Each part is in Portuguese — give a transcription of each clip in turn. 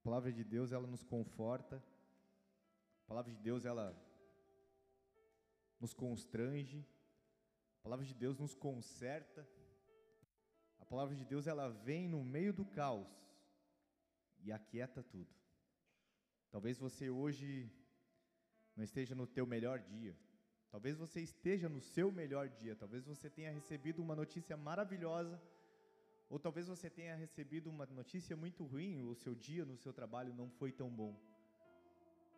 A palavra de Deus, ela nos conforta. A palavra de Deus, ela nos constrange. A palavra de Deus nos conserta. A palavra de Deus, ela vem no meio do caos e aquieta tudo. Talvez você hoje não esteja no teu melhor dia. Talvez você esteja no seu melhor dia. Talvez você tenha recebido uma notícia maravilhosa ou talvez você tenha recebido uma notícia muito ruim, o seu dia no seu trabalho não foi tão bom.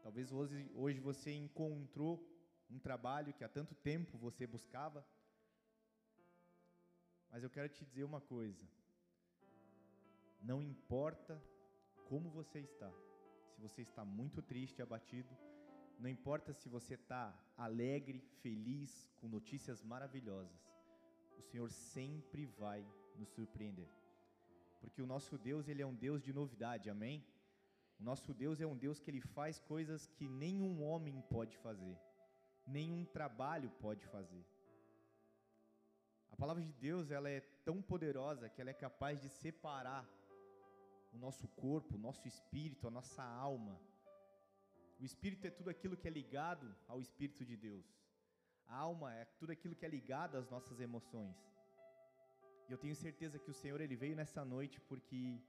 Talvez hoje, hoje você encontrou um trabalho que há tanto tempo você buscava. Mas eu quero te dizer uma coisa. Não importa como você está. Se você está muito triste, abatido, não importa se você está alegre, feliz, com notícias maravilhosas. O Senhor sempre vai nos surpreender. Porque o nosso Deus, ele é um Deus de novidade, amém? O nosso Deus é um Deus que ele faz coisas que nenhum homem pode fazer, nenhum trabalho pode fazer. A palavra de Deus, ela é tão poderosa que ela é capaz de separar o nosso corpo, o nosso espírito, a nossa alma. O espírito é tudo aquilo que é ligado ao espírito de Deus. A alma é tudo aquilo que é ligado às nossas emoções. E eu tenho certeza que o Senhor ele veio nessa noite porque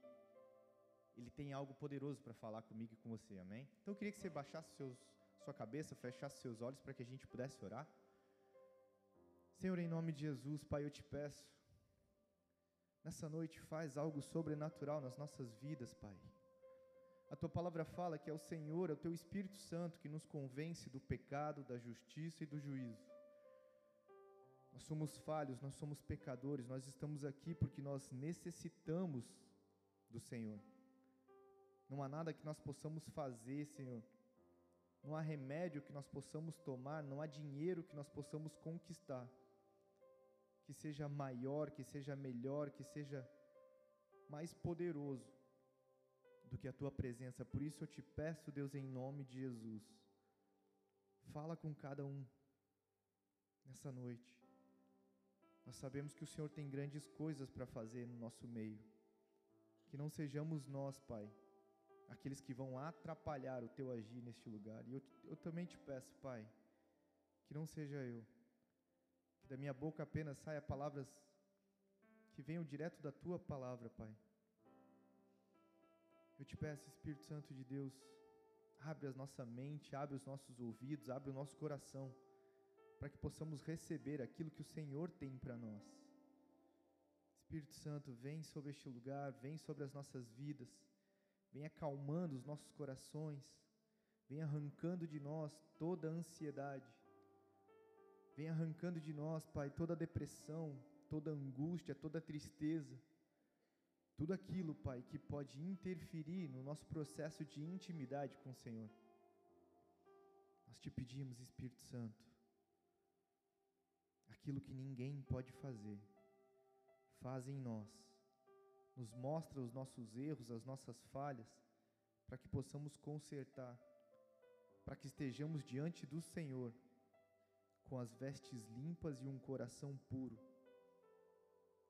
ele tem algo poderoso para falar comigo e com você, amém? Então eu queria que você baixasse seus, sua cabeça, fechasse seus olhos para que a gente pudesse orar. Senhor, em nome de Jesus, Pai, eu te peço, nessa noite faz algo sobrenatural nas nossas vidas, Pai. A tua palavra fala que é o Senhor, é o teu Espírito Santo que nos convence do pecado, da justiça e do juízo. Nós somos falhos, nós somos pecadores, nós estamos aqui porque nós necessitamos do Senhor. Não há nada que nós possamos fazer, Senhor. Não há remédio que nós possamos tomar, não há dinheiro que nós possamos conquistar que seja maior, que seja melhor, que seja mais poderoso do que a tua presença. Por isso eu te peço, Deus, em nome de Jesus, fala com cada um nessa noite. Nós sabemos que o Senhor tem grandes coisas para fazer no nosso meio. Que não sejamos nós, Pai, aqueles que vão atrapalhar o teu agir neste lugar. E eu, eu também te peço, Pai, que não seja eu. Que da minha boca apenas saia palavras que venham direto da tua palavra, Pai. Eu te peço, Espírito Santo de Deus, abre a nossa mente, abre os nossos ouvidos, abre o nosso coração para que possamos receber aquilo que o Senhor tem para nós. Espírito Santo, vem sobre este lugar, vem sobre as nossas vidas, vem acalmando os nossos corações, vem arrancando de nós toda a ansiedade, vem arrancando de nós, Pai, toda a depressão, toda a angústia, toda a tristeza, tudo aquilo, Pai, que pode interferir no nosso processo de intimidade com o Senhor. Nós te pedimos, Espírito Santo, aquilo que ninguém pode fazer. Faz em nós. Nos mostra os nossos erros, as nossas falhas, para que possamos consertar, para que estejamos diante do Senhor com as vestes limpas e um coração puro.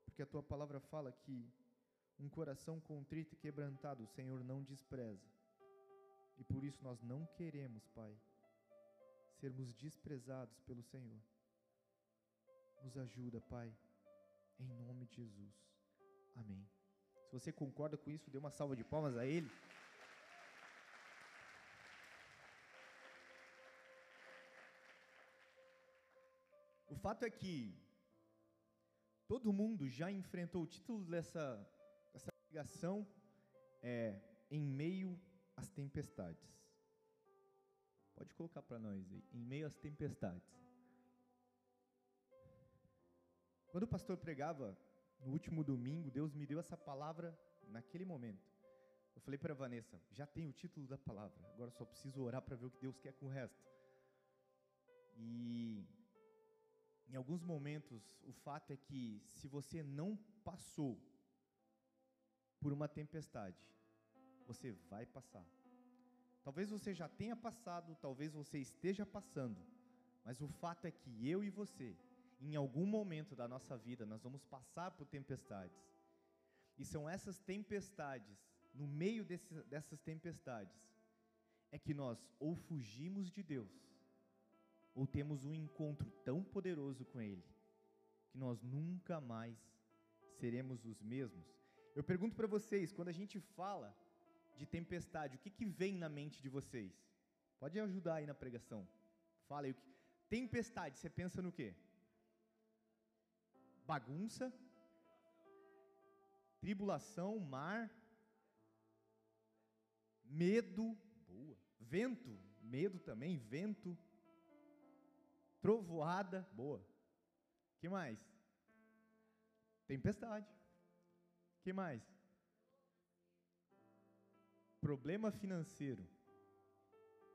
Porque a tua palavra fala que um coração contrito e quebrantado o Senhor não despreza. E por isso nós não queremos, Pai, sermos desprezados pelo Senhor. Nos ajuda, Pai, em nome de Jesus. Amém. Se você concorda com isso, dê uma salva de palmas a Ele. O fato é que todo mundo já enfrentou o título dessa, dessa pregação é Em Meio às Tempestades. Pode colocar para nós aí, Em Meio às Tempestades. Quando o pastor pregava no último domingo, Deus me deu essa palavra naquele momento. Eu falei para Vanessa, já tem o título da palavra, agora só preciso orar para ver o que Deus quer com o resto. E em alguns momentos, o fato é que se você não passou por uma tempestade, você vai passar. Talvez você já tenha passado, talvez você esteja passando, mas o fato é que eu e você em algum momento da nossa vida nós vamos passar por tempestades. E são essas tempestades no meio desse, dessas tempestades, é que nós ou fugimos de Deus, ou temos um encontro tão poderoso com Ele, que nós nunca mais seremos os mesmos. Eu pergunto para vocês, quando a gente fala de tempestade, o que, que vem na mente de vocês? Pode ajudar aí na pregação. Fala aí. Tempestade, você pensa no quê? Bagunça, tribulação, mar, medo, boa. Vento, medo também, vento. Trovoada, boa. Que mais? Tempestade. Que mais? Problema financeiro.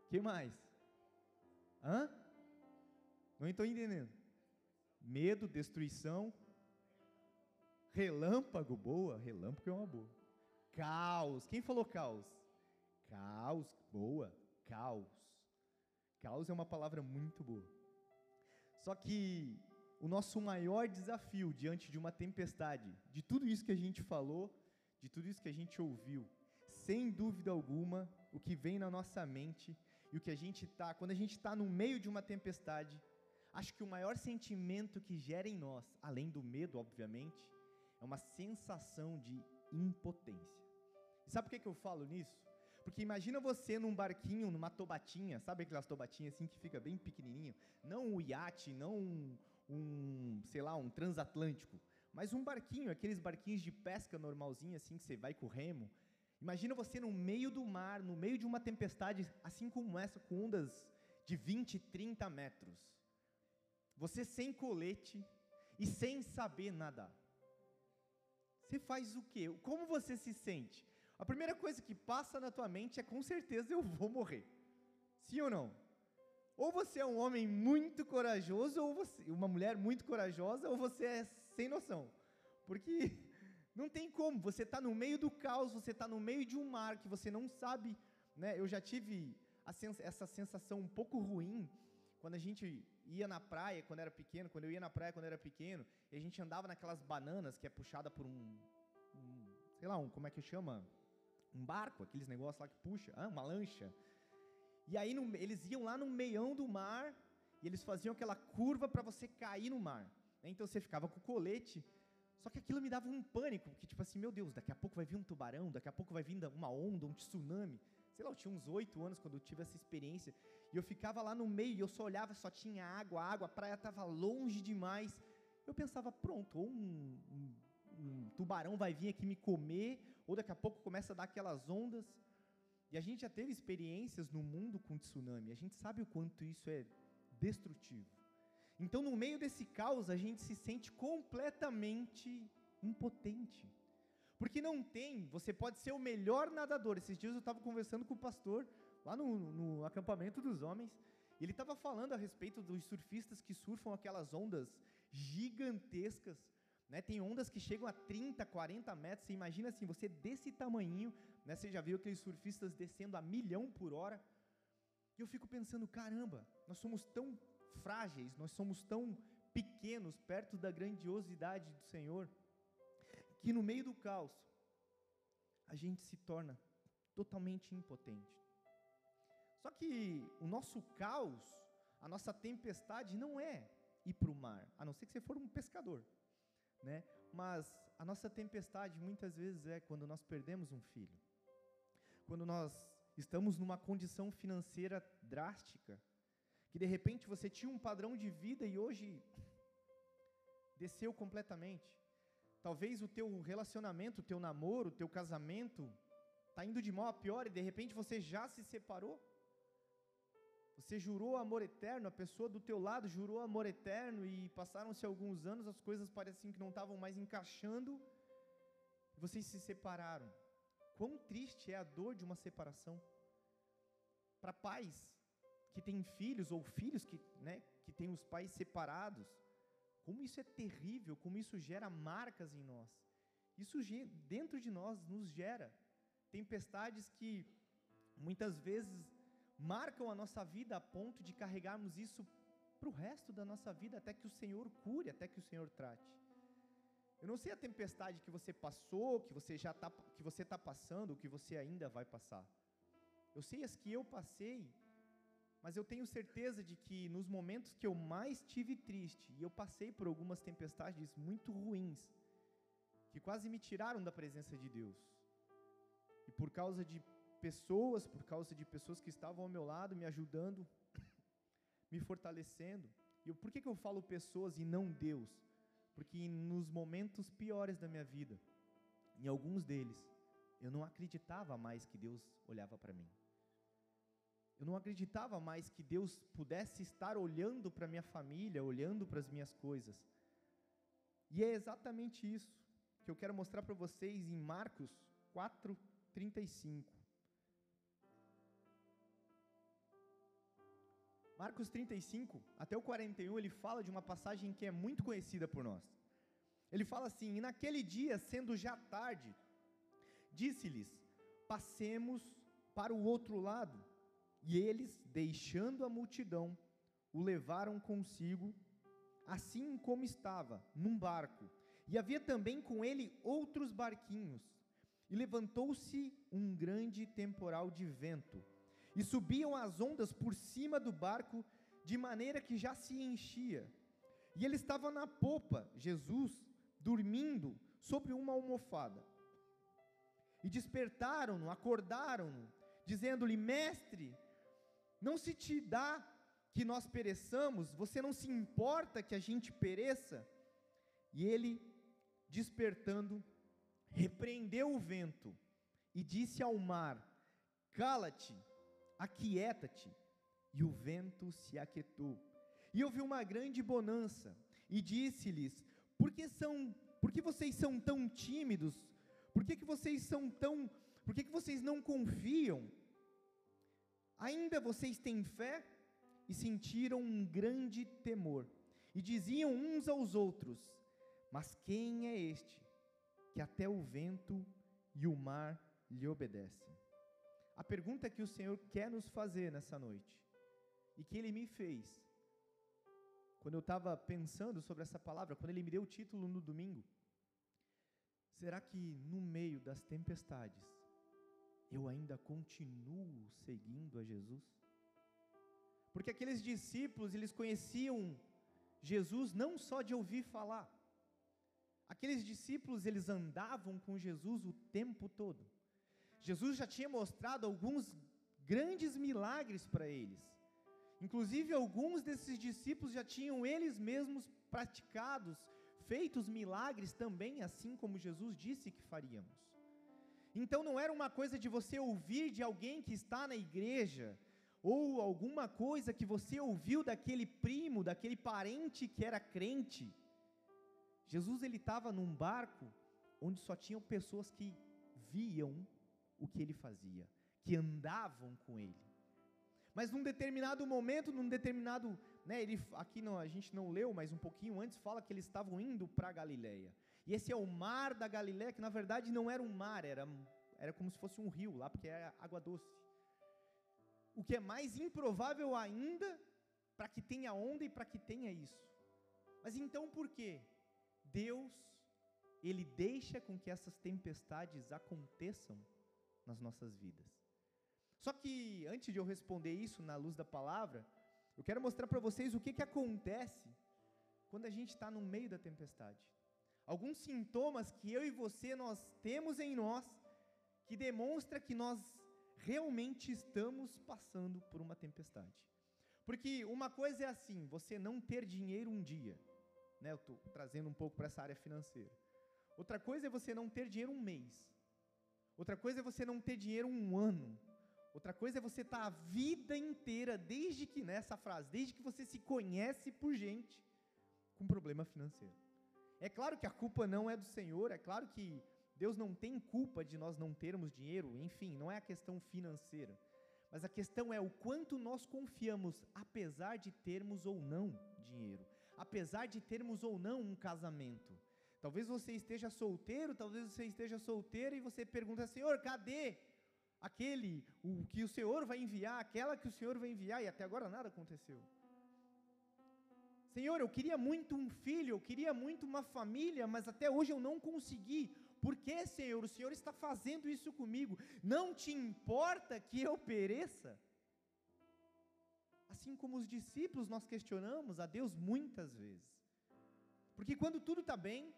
Que mais? Hã? Não estou entendendo. Medo, destruição. Relâmpago, boa. Relâmpago é uma boa. Caos. Quem falou caos? Caos, boa. Caos. Caos é uma palavra muito boa. Só que o nosso maior desafio diante de uma tempestade, de tudo isso que a gente falou, de tudo isso que a gente ouviu, sem dúvida alguma, o que vem na nossa mente e o que a gente está, quando a gente está no meio de uma tempestade, acho que o maior sentimento que gera em nós, além do medo, obviamente, é uma sensação de impotência. E sabe por que, que eu falo nisso? Porque imagina você num barquinho, numa tobatinha, sabe aquelas tobatinhas assim que fica bem pequenininho? Não um iate, não um, um, sei lá, um transatlântico, mas um barquinho, aqueles barquinhos de pesca normalzinho assim que você vai com o remo, Imagina você no meio do mar, no meio de uma tempestade, assim como essa, com ondas de 20, 30 metros. Você sem colete e sem saber nadar. Você faz o quê? Como você se sente? A primeira coisa que passa na tua mente é com certeza eu vou morrer. Sim ou não? Ou você é um homem muito corajoso, ou você, uma mulher muito corajosa, ou você é sem noção. Porque não tem como, você está no meio do caos, você está no meio de um mar que você não sabe. Né? Eu já tive sens essa sensação um pouco ruim quando a gente ia na praia quando era pequeno, quando eu ia na praia quando era pequeno, e a gente andava naquelas bananas que é puxada por um, um sei lá, um, como é que chama? Um barco, aqueles negócios lá que puxa, ah, uma lancha. E aí no, eles iam lá no meião do mar e eles faziam aquela curva para você cair no mar. Né? Então você ficava com o colete só que aquilo me dava um pânico, que tipo assim, meu Deus, daqui a pouco vai vir um tubarão, daqui a pouco vai vir uma onda, um tsunami. Sei lá, eu tinha uns oito anos quando eu tive essa experiência, e eu ficava lá no meio, e eu só olhava, só tinha água, água, a praia estava longe demais. Eu pensava, pronto, ou um, um, um tubarão vai vir aqui me comer, ou daqui a pouco começa a dar aquelas ondas. E a gente já teve experiências no mundo com tsunami, a gente sabe o quanto isso é destrutivo. Então, no meio desse caos, a gente se sente completamente impotente. Porque não tem, você pode ser o melhor nadador. Esses dias eu estava conversando com o pastor, lá no, no acampamento dos homens, e ele estava falando a respeito dos surfistas que surfam aquelas ondas gigantescas. Né? Tem ondas que chegam a 30, 40 metros. Você imagina assim, você desse tamanho, né? você já viu aqueles surfistas descendo a milhão por hora. E eu fico pensando, caramba, nós somos tão frágeis, nós somos tão pequenos perto da grandiosidade do Senhor, que no meio do caos, a gente se torna totalmente impotente. Só que o nosso caos, a nossa tempestade não é ir para o mar, a não ser que você for um pescador, né? Mas a nossa tempestade muitas vezes é quando nós perdemos um filho, quando nós estamos numa condição financeira drástica, que de repente você tinha um padrão de vida e hoje desceu completamente. Talvez o teu relacionamento, o teu namoro, o teu casamento está indo de mal a pior e de repente você já se separou. Você jurou amor eterno, a pessoa do teu lado jurou amor eterno e passaram-se alguns anos, as coisas pareciam que não estavam mais encaixando vocês se separaram. Quão triste é a dor de uma separação. Para pais, que têm filhos ou filhos que, né, que têm os pais separados. Como isso é terrível, como isso gera marcas em nós. Isso dentro de nós nos gera tempestades que muitas vezes marcam a nossa vida a ponto de carregarmos isso para o resto da nossa vida, até que o Senhor cure, até que o Senhor trate. Eu não sei a tempestade que você passou, que você já tá, que você está passando, que você ainda vai passar. Eu sei as que eu passei, mas eu tenho certeza de que nos momentos que eu mais tive triste, e eu passei por algumas tempestades muito ruins, que quase me tiraram da presença de Deus. E por causa de pessoas, por causa de pessoas que estavam ao meu lado, me ajudando, me fortalecendo. E por que, que eu falo pessoas e não Deus? Porque nos momentos piores da minha vida, em alguns deles, eu não acreditava mais que Deus olhava para mim. Eu não acreditava mais que Deus pudesse estar olhando para minha família, olhando para as minhas coisas. E é exatamente isso que eu quero mostrar para vocês em Marcos 4:35. Marcos 35, até o 41, ele fala de uma passagem que é muito conhecida por nós. Ele fala assim: E naquele dia, sendo já tarde, disse-lhes: Passemos para o outro lado. E eles, deixando a multidão, o levaram consigo, assim como estava, num barco. E havia também com ele outros barquinhos. E levantou-se um grande temporal de vento e subiam as ondas por cima do barco, de maneira que já se enchia. E ele estava na popa, Jesus, dormindo sobre uma almofada. E despertaram-no, acordaram-no, dizendo-lhe: Mestre, não se te dá que nós pereçamos? Você não se importa que a gente pereça? E ele, despertando, repreendeu o vento e disse ao mar: Cala-te, aquieta-te. E o vento se aquietou. E houve uma grande bonança. E disse-lhes: Por que são, por que vocês são tão tímidos? Por que, que vocês são tão, por que, que vocês não confiam? Ainda vocês têm fé? E sentiram um grande temor. E diziam uns aos outros: Mas quem é este que até o vento e o mar lhe obedecem? A pergunta que o Senhor quer nos fazer nessa noite, e que Ele me fez, quando eu estava pensando sobre essa palavra, quando Ele me deu o título no domingo, será que no meio das tempestades, eu ainda continuo seguindo a Jesus? Porque aqueles discípulos, eles conheciam Jesus não só de ouvir falar. Aqueles discípulos, eles andavam com Jesus o tempo todo. Jesus já tinha mostrado alguns grandes milagres para eles. Inclusive, alguns desses discípulos já tinham eles mesmos praticados, feitos milagres também, assim como Jesus disse que faríamos. Então, não era uma coisa de você ouvir de alguém que está na igreja, ou alguma coisa que você ouviu daquele primo, daquele parente que era crente. Jesus ele estava num barco onde só tinham pessoas que viam o que ele fazia, que andavam com ele. Mas num determinado momento, num determinado, né, ele aqui não, a gente não leu, mas um pouquinho antes fala que eles estavam indo para Galileia. E esse é o mar da Galileia, que na verdade não era um mar, era era como se fosse um rio lá, porque era água doce. O que é mais improvável ainda para que tenha onda e para que tenha isso. Mas então por quê? Deus ele deixa com que essas tempestades aconteçam nas nossas vidas. Só que antes de eu responder isso na luz da palavra, eu quero mostrar para vocês o que, que acontece quando a gente está no meio da tempestade. Alguns sintomas que eu e você nós temos em nós que demonstra que nós realmente estamos passando por uma tempestade. Porque uma coisa é assim, você não ter dinheiro um dia, né? Eu estou trazendo um pouco para essa área financeira. Outra coisa é você não ter dinheiro um mês. Outra coisa é você não ter dinheiro um ano. Outra coisa é você estar tá a vida inteira, desde que, nessa frase, desde que você se conhece por gente, com problema financeiro. É claro que a culpa não é do Senhor, é claro que Deus não tem culpa de nós não termos dinheiro, enfim, não é a questão financeira. Mas a questão é o quanto nós confiamos, apesar de termos ou não dinheiro, apesar de termos ou não um casamento, Talvez você esteja solteiro, talvez você esteja solteiro e você pergunta, Senhor, cadê aquele o que o Senhor vai enviar, aquela que o Senhor vai enviar, e até agora nada aconteceu. Senhor, eu queria muito um filho, eu queria muito uma família, mas até hoje eu não consegui. Por que, Senhor? O Senhor está fazendo isso comigo. Não te importa que eu pereça? Assim como os discípulos, nós questionamos a Deus muitas vezes. Porque quando tudo está bem,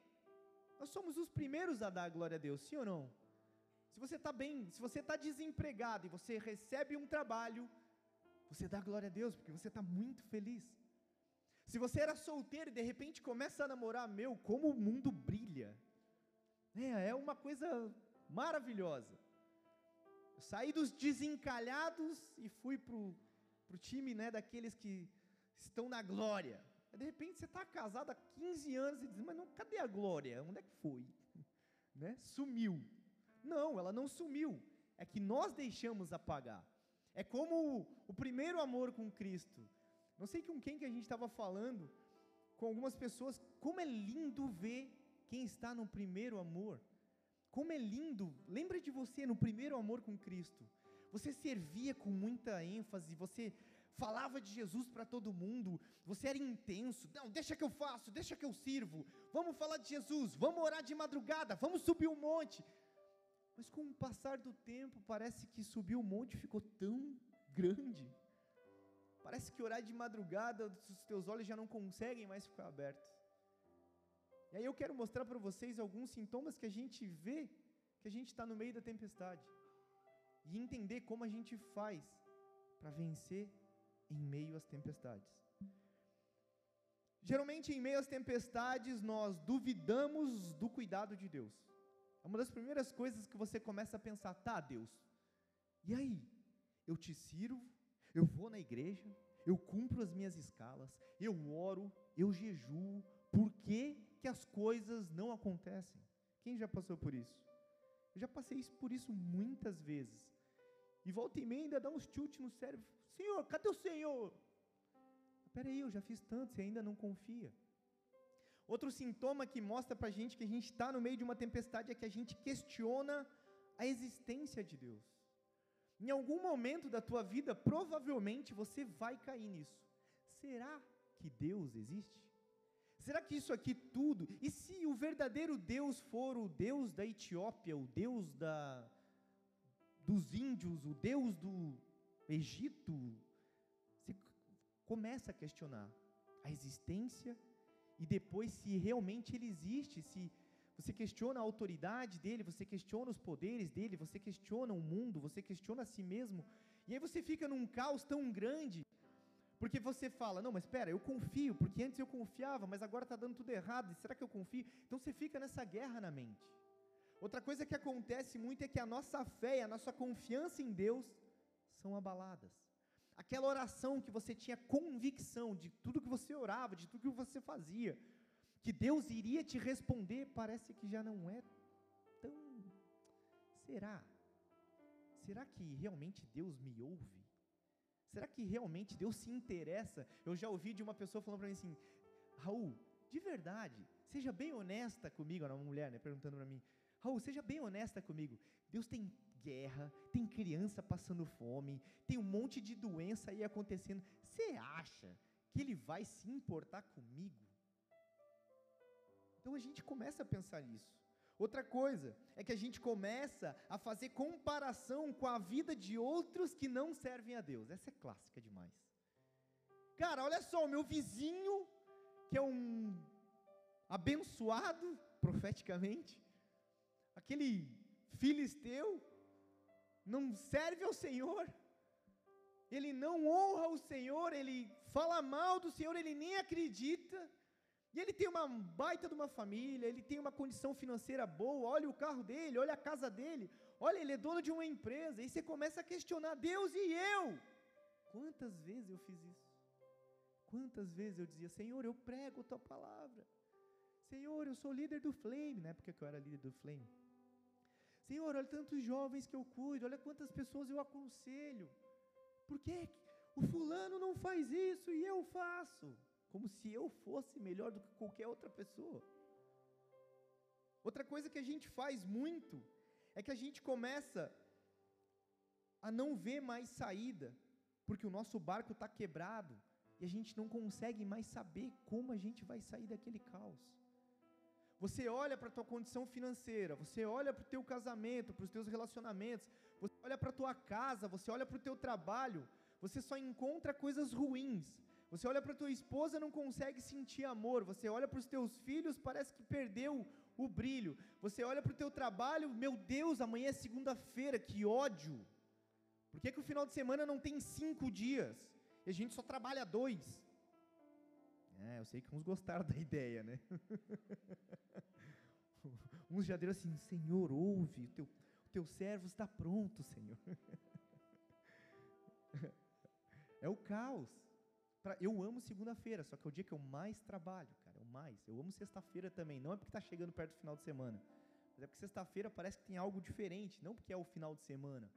nós somos os primeiros a dar glória a Deus, sim ou não? Se você está bem, se você está desempregado e você recebe um trabalho, você dá glória a Deus, porque você está muito feliz. Se você era solteiro e de repente começa a namorar, meu, como o mundo brilha. É, é uma coisa maravilhosa. Eu saí dos desencalhados e fui para o time né, daqueles que estão na glória. De repente você está casado há 15 anos e diz, mas não, cadê a glória? Onde é que foi? Né? Sumiu. Não, ela não sumiu. É que nós deixamos apagar. É como o, primeiro amor com Cristo. Não sei com quem que a gente estava falando, com algumas pessoas, como é lindo ver quem está no primeiro amor. Como é lindo, lembra de você no primeiro amor com Cristo. Você servia com muita ênfase, você falava de Jesus para todo mundo, você era intenso. Não, deixa que eu faço, deixa que eu sirvo. Vamos falar de Jesus, vamos orar de madrugada, vamos subir um monte. Mas com o passar do tempo, parece que subir um monte ficou tão grande Parece que orar de madrugada, os teus olhos já não conseguem mais ficar abertos. E aí eu quero mostrar para vocês alguns sintomas que a gente vê que a gente está no meio da tempestade. E entender como a gente faz para vencer em meio às tempestades. Geralmente, em meio às tempestades, nós duvidamos do cuidado de Deus. É uma das primeiras coisas que você começa a pensar: tá, Deus, e aí? Eu te sirvo, eu vou na igreja, eu cumpro as minhas escalas, eu oro, eu jejuo, por que, que as coisas não acontecem? Quem já passou por isso? Eu já passei por isso muitas vezes. E volta e meia ainda dá uns chutes no cérebro. Senhor, cadê o Senhor? Espera aí, eu já fiz tanto, você ainda não confia. Outro sintoma que mostra para a gente que a gente está no meio de uma tempestade é que a gente questiona a existência de Deus. Em algum momento da tua vida, provavelmente você vai cair nisso. Será que Deus existe? Será que isso aqui tudo? E se o verdadeiro Deus for o Deus da Etiópia, o Deus da dos índios, o Deus do Egito? Você começa a questionar a existência e depois se realmente ele existe, se você questiona a autoridade dele, você questiona os poderes dele, você questiona o mundo, você questiona a si mesmo, e aí você fica num caos tão grande, porque você fala, não, mas espera, eu confio, porque antes eu confiava, mas agora está dando tudo errado, será que eu confio? Então você fica nessa guerra na mente. Outra coisa que acontece muito é que a nossa fé a nossa confiança em Deus são abaladas. Aquela oração que você tinha convicção de tudo que você orava, de tudo que você fazia, que Deus iria te responder, parece que já não é tão. Será? Será que realmente Deus me ouve? Será que realmente Deus se interessa? Eu já ouvi de uma pessoa falando para mim assim: Raul, de verdade, seja bem honesta comigo, era uma mulher, né, perguntando para mim: Raul, seja bem honesta comigo. Deus tem guerra, tem criança passando fome, tem um monte de doença aí acontecendo. Você acha que Ele vai se importar comigo? Então a gente começa a pensar nisso. Outra coisa é que a gente começa a fazer comparação com a vida de outros que não servem a Deus. Essa é clássica demais. Cara, olha só, o meu vizinho, que é um abençoado profeticamente, aquele filisteu, não serve ao Senhor, ele não honra o Senhor, ele fala mal do Senhor, ele nem acredita. E ele tem uma baita de uma família, ele tem uma condição financeira boa, olha o carro dele, olha a casa dele, olha, ele é dono de uma empresa, e você começa a questionar, Deus e eu? Quantas vezes eu fiz isso? Quantas vezes eu dizia, Senhor, eu prego a tua palavra. Senhor, eu sou líder do Flame, na época que eu era líder do Flame. Senhor, olha tantos jovens que eu cuido, olha quantas pessoas eu aconselho. Por que o fulano não faz isso e eu faço? como se eu fosse melhor do que qualquer outra pessoa. Outra coisa que a gente faz muito é que a gente começa a não ver mais saída, porque o nosso barco está quebrado, e a gente não consegue mais saber como a gente vai sair daquele caos. Você olha para a tua condição financeira, você olha para o teu casamento, para os teus relacionamentos, você olha para a tua casa, você olha para o teu trabalho, você só encontra coisas ruins. Você olha para tua esposa, não consegue sentir amor. Você olha para os teus filhos, parece que perdeu o brilho. Você olha para o teu trabalho, meu Deus, amanhã é segunda-feira, que ódio. Por que, que o final de semana não tem cinco dias? E a gente só trabalha dois. É, eu sei que uns gostaram da ideia, né? uns já deram assim, Senhor, ouve, o teu, o teu servo está pronto, Senhor. é o caos. Eu amo segunda-feira, só que é o dia que eu mais trabalho, cara, o mais. Eu amo sexta-feira também, não é porque está chegando perto do final de semana, mas é porque sexta-feira parece que tem algo diferente, não porque é o final de semana.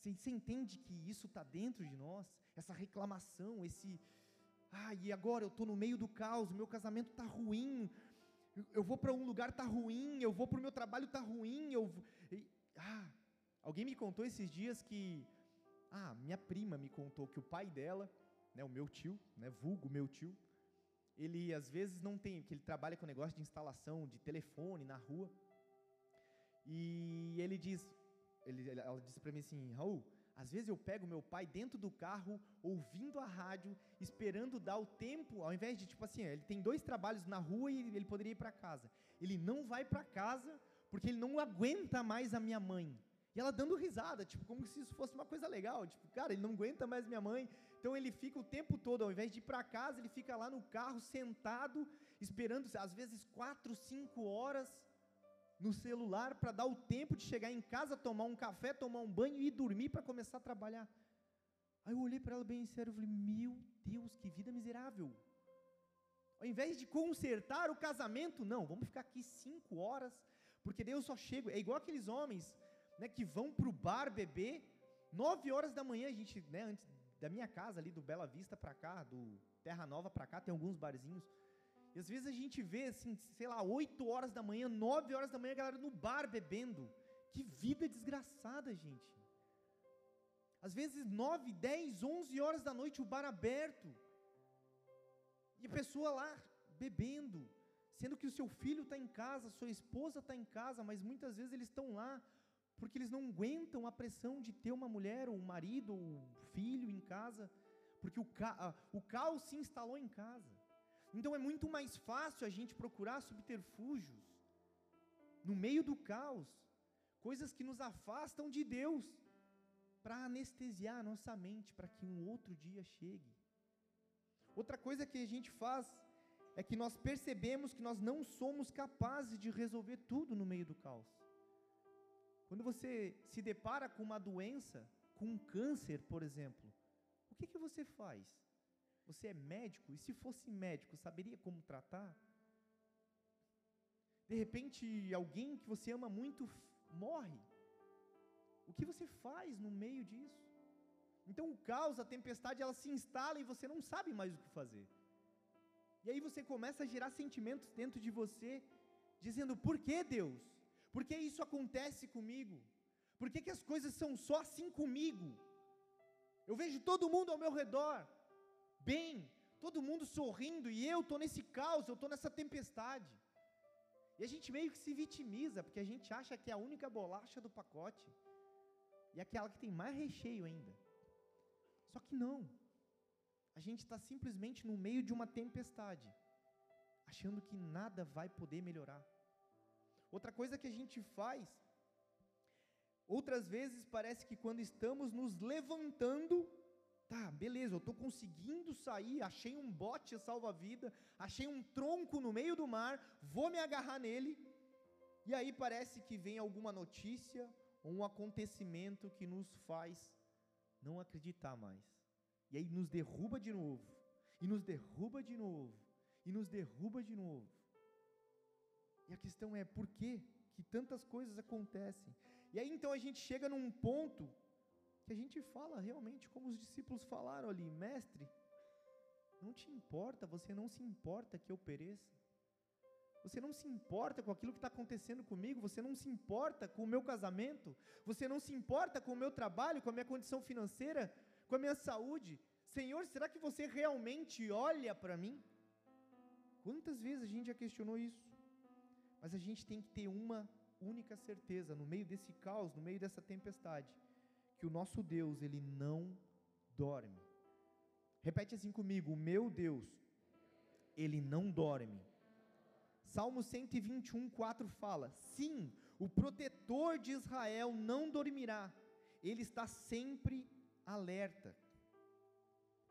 Você entende que isso está dentro de nós? Essa reclamação, esse. Ah, e agora eu estou no meio do caos, meu casamento está ruim, eu vou para um lugar está ruim, eu vou para o meu trabalho está ruim, eu. Ah, alguém me contou esses dias que. Ah, minha prima me contou que o pai dela, né, o meu tio, né, vulgo meu tio, ele às vezes não tem, que ele trabalha com negócio de instalação de telefone na rua. E ele diz, ele, ela disse para mim assim, Raul, às vezes eu pego meu pai dentro do carro, ouvindo a rádio, esperando dar o tempo, ao invés de, tipo assim, ele tem dois trabalhos na rua e ele poderia ir para casa. Ele não vai para casa porque ele não aguenta mais a minha mãe. E ela dando risada, tipo, como se isso fosse uma coisa legal. Tipo, cara, ele não aguenta mais minha mãe. Então ele fica o tempo todo, ao invés de ir para casa, ele fica lá no carro, sentado, esperando, às vezes, quatro, cinco horas no celular para dar o tempo de chegar em casa, tomar um café, tomar um banho e dormir para começar a trabalhar. Aí eu olhei para ela bem sério e falei: Meu Deus, que vida miserável. Ao invés de consertar o casamento, não, vamos ficar aqui cinco horas, porque daí eu só chego. É igual aqueles homens né, que vão para o bar beber, nove horas da manhã, a gente, né, antes da minha casa ali, do Bela Vista para cá, do Terra Nova para cá, tem alguns barzinhos. E às vezes a gente vê, assim, sei lá, 8 horas da manhã, 9 horas da manhã, a galera no bar bebendo. Que vida desgraçada, gente. Às vezes 9, 10, 11 horas da noite, o bar aberto. E a pessoa lá bebendo, sendo que o seu filho está em casa, sua esposa está em casa, mas muitas vezes eles estão lá porque eles não aguentam a pressão de ter uma mulher, ou um marido, ou um filho em casa, porque o, ca o caos se instalou em casa. Então é muito mais fácil a gente procurar subterfúgios no meio do caos, coisas que nos afastam de Deus, para anestesiar a nossa mente para que um outro dia chegue. Outra coisa que a gente faz é que nós percebemos que nós não somos capazes de resolver tudo no meio do caos. Quando você se depara com uma doença, com um câncer, por exemplo, o que, que você faz? Você é médico? E se fosse médico, saberia como tratar? De repente, alguém que você ama muito morre. O que você faz no meio disso? Então, o caos, a tempestade, ela se instala e você não sabe mais o que fazer. E aí você começa a gerar sentimentos dentro de você, dizendo: por que Deus? Por que isso acontece comigo? Por que, que as coisas são só assim comigo? Eu vejo todo mundo ao meu redor, bem, todo mundo sorrindo, e eu estou nesse caos, eu estou nessa tempestade. E a gente meio que se vitimiza, porque a gente acha que é a única bolacha do pacote, e aquela que tem mais recheio ainda. Só que não. A gente está simplesmente no meio de uma tempestade, achando que nada vai poder melhorar. Outra coisa que a gente faz, outras vezes parece que quando estamos nos levantando, Tá, beleza, eu estou conseguindo sair, achei um bote salva-vida, achei um tronco no meio do mar, vou me agarrar nele, e aí parece que vem alguma notícia ou um acontecimento que nos faz não acreditar mais. E aí nos derruba de novo, e nos derruba de novo, e nos derruba de novo. E a questão é por que que tantas coisas acontecem? E aí então a gente chega num ponto que a gente fala realmente como os discípulos falaram ali: Mestre, não te importa, você não se importa que eu pereça. Você não se importa com aquilo que está acontecendo comigo, você não se importa com o meu casamento, você não se importa com o meu trabalho, com a minha condição financeira, com a minha saúde. Senhor, será que você realmente olha para mim? Quantas vezes a gente já questionou isso? Mas a gente tem que ter uma única certeza no meio desse caos, no meio dessa tempestade, que o nosso Deus, ele não dorme. Repete assim comigo: o meu Deus, ele não dorme. Salmo 121, 4 fala: Sim, o protetor de Israel não dormirá, ele está sempre alerta.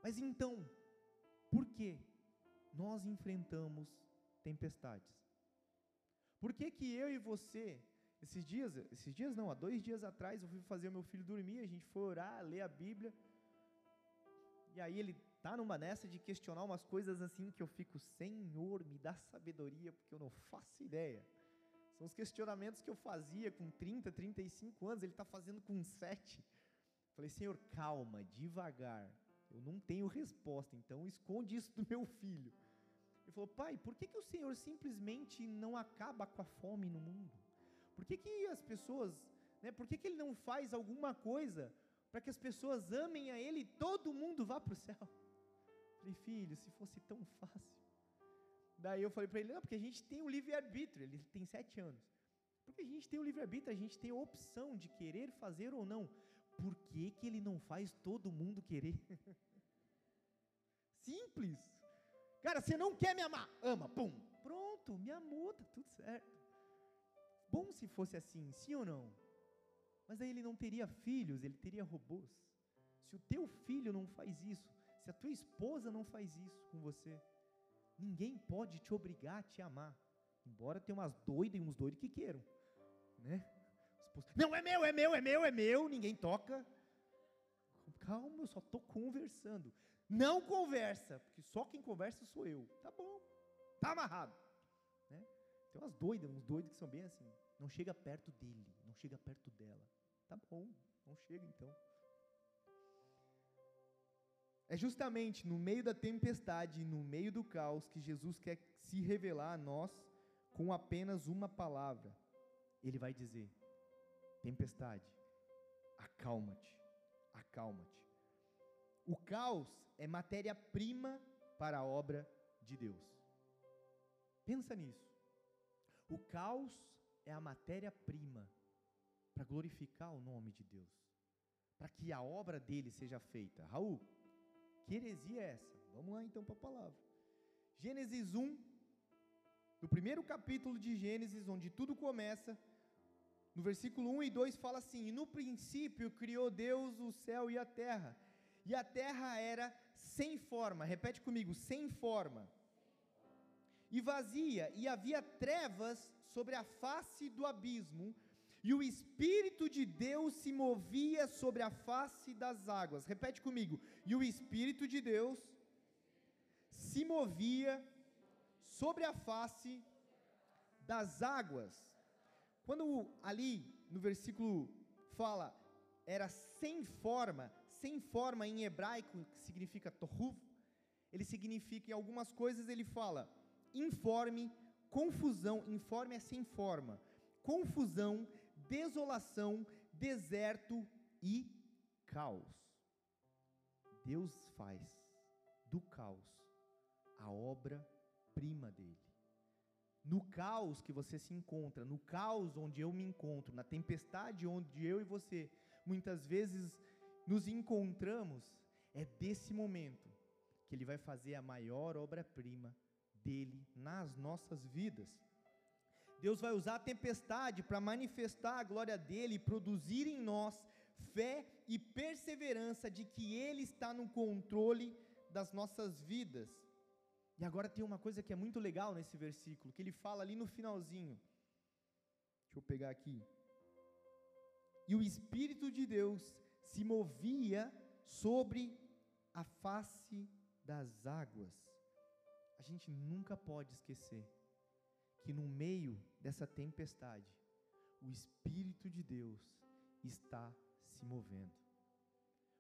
Mas então, por que nós enfrentamos tempestades? Por que que eu e você, esses dias, esses dias não, há dois dias atrás eu fui fazer o meu filho dormir, a gente foi orar, ler a Bíblia, e aí ele tá numa nessa de questionar umas coisas assim que eu fico, Senhor, me dá sabedoria, porque eu não faço ideia. São os questionamentos que eu fazia com 30, 35 anos, ele está fazendo com 7. Falei, Senhor, calma, devagar. Eu não tenho resposta, então esconde isso do meu filho. Ele falou, pai, por que, que o Senhor simplesmente não acaba com a fome no mundo? Por que, que as pessoas, né, por que, que ele não faz alguma coisa para que as pessoas amem a Ele e todo mundo vá para o céu. Falei, filho, se fosse tão fácil. Daí eu falei para ele, não, porque a gente tem o livre-arbítrio, ele tem sete anos. Porque a gente tem o livre-arbítrio, a gente tem a opção de querer fazer ou não. Por que, que ele não faz todo mundo querer? Simples. Cara, você não quer me amar, ama, pum. Pronto, me amou, tá tudo certo. Bom se fosse assim, sim ou não? Mas aí ele não teria filhos, ele teria robôs. Se o teu filho não faz isso, se a tua esposa não faz isso com você, ninguém pode te obrigar a te amar. Embora tenha umas doidas e uns doidos que queiram, né? Não, é meu, é meu, é meu, é meu, ninguém toca. Calma, eu só estou conversando. Não conversa, porque só quem conversa sou eu. Tá bom, tá amarrado. Tem umas doidas, uns doidos que são bem assim. Não chega perto dele, não chega perto dela. Tá bom, não chega então. É justamente no meio da tempestade, no meio do caos, que Jesus quer se revelar a nós com apenas uma palavra. Ele vai dizer: Tempestade, acalma-te, acalma-te. O caos é matéria-prima para a obra de Deus. Pensa nisso. O caos é a matéria-prima para glorificar o nome de Deus, para que a obra dele seja feita. Raul, que heresia é essa? Vamos lá então para a palavra. Gênesis 1, no primeiro capítulo de Gênesis, onde tudo começa, no versículo 1 e 2 fala assim: E no princípio criou Deus o céu e a terra, e a terra era sem forma, repete comigo, sem forma, e vazia, e havia trevas sobre a face do abismo, e o Espírito de Deus se movia sobre a face das águas. Repete comigo. E o Espírito de Deus se movia sobre a face das águas. Quando ali no versículo fala era sem forma, sem forma em hebraico significa tohuv, ele significa em algumas coisas ele fala informe, confusão, informe é sem forma, confusão, desolação, deserto e caos. Deus faz do caos a obra-prima dele. No caos que você se encontra, no caos onde eu me encontro, na tempestade onde eu e você muitas vezes nos encontramos, é desse momento que ele vai fazer a maior obra-prima dele nas nossas vidas. Deus vai usar a tempestade para manifestar a glória dele e produzir em nós fé e perseverança de que ele está no controle das nossas vidas. E agora tem uma coisa que é muito legal nesse versículo, que ele fala ali no finalzinho. Deixa eu pegar aqui. E o Espírito de Deus se movia sobre a face das águas. A gente nunca pode esquecer que no meio dessa tempestade, o Espírito de Deus está se movendo.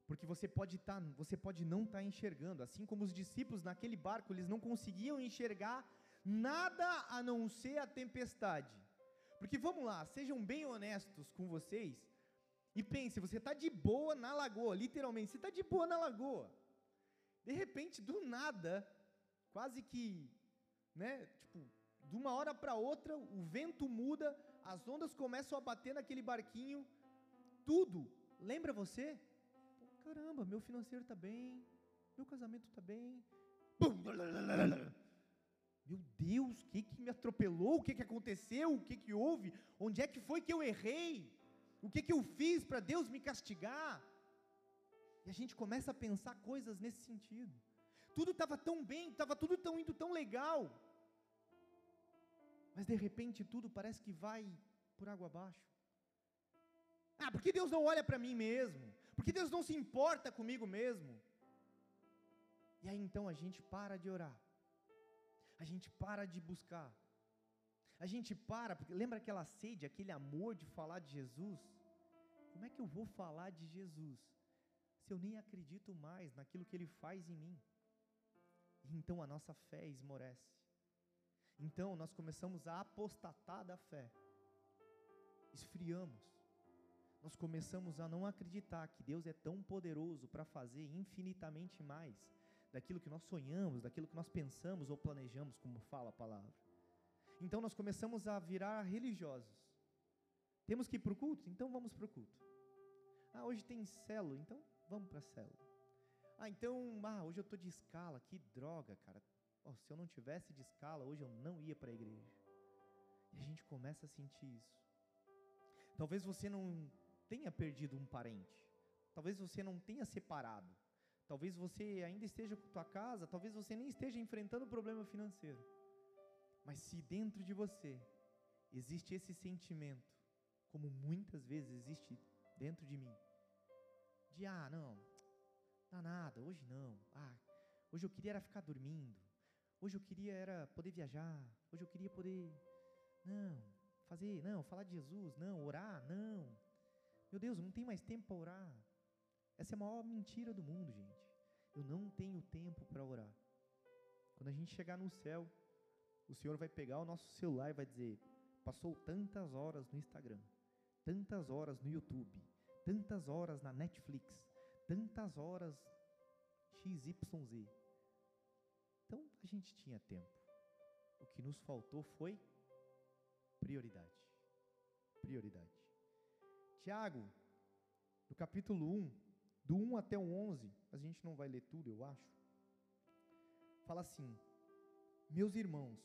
Porque você pode tá, você pode não estar tá enxergando, assim como os discípulos naquele barco, eles não conseguiam enxergar nada a não ser a tempestade. Porque vamos lá, sejam bem honestos com vocês e pense, você está de boa na lagoa, literalmente, você está de boa na lagoa. De repente, do nada, quase que, né, tipo, de uma hora para outra, o vento muda, as ondas começam a bater naquele barquinho, tudo. Lembra você? Caramba, meu financeiro está bem, meu casamento está bem. Meu Deus, o que, que me atropelou? O que, que aconteceu? O que, que houve? Onde é que foi que eu errei? O que, que eu fiz para Deus me castigar? E a gente começa a pensar coisas nesse sentido. Tudo estava tão bem, estava tudo tão indo tão legal. Mas de repente tudo parece que vai por água abaixo. Ah, porque Deus não olha para mim mesmo? Porque Deus não se importa comigo mesmo? E aí então a gente para de orar. A gente para de buscar. A gente para, porque lembra aquela sede, aquele amor de falar de Jesus? Como é que eu vou falar de Jesus se eu nem acredito mais naquilo que ele faz em mim? Então a nossa fé esmorece. Então nós começamos a apostatar da fé. Esfriamos. Nós começamos a não acreditar que Deus é tão poderoso para fazer infinitamente mais daquilo que nós sonhamos, daquilo que nós pensamos ou planejamos, como fala a palavra. Então nós começamos a virar religiosos. Temos que ir para o culto? Então vamos para o culto. Ah, hoje tem célula, então vamos para a célula. Ah, então, ah, hoje eu estou de escala, que droga, cara. Oh, se eu não tivesse de escala, hoje eu não ia para a igreja. E a gente começa a sentir isso. Talvez você não tenha perdido um parente. Talvez você não tenha separado. Talvez você ainda esteja com tua casa, talvez você nem esteja enfrentando problema financeiro. Mas se dentro de você existe esse sentimento, como muitas vezes existe dentro de mim, de ah, não, dá nada, hoje não. Ah, hoje eu queria era ficar dormindo. Hoje eu queria era poder viajar. Hoje eu queria poder não, fazer, não, falar de Jesus, não, orar, não. Meu Deus, não tem mais tempo para orar. Essa é a maior mentira do mundo, gente. Eu não tenho tempo para orar. Quando a gente chegar no céu, o Senhor vai pegar o nosso celular e vai dizer: passou tantas horas no Instagram, tantas horas no YouTube, tantas horas na Netflix, tantas horas XYZ. Então a gente tinha tempo. O que nos faltou foi prioridade. Prioridade. Tiago, no capítulo 1, do 1 até o 11, a gente não vai ler tudo, eu acho. Fala assim: Meus irmãos,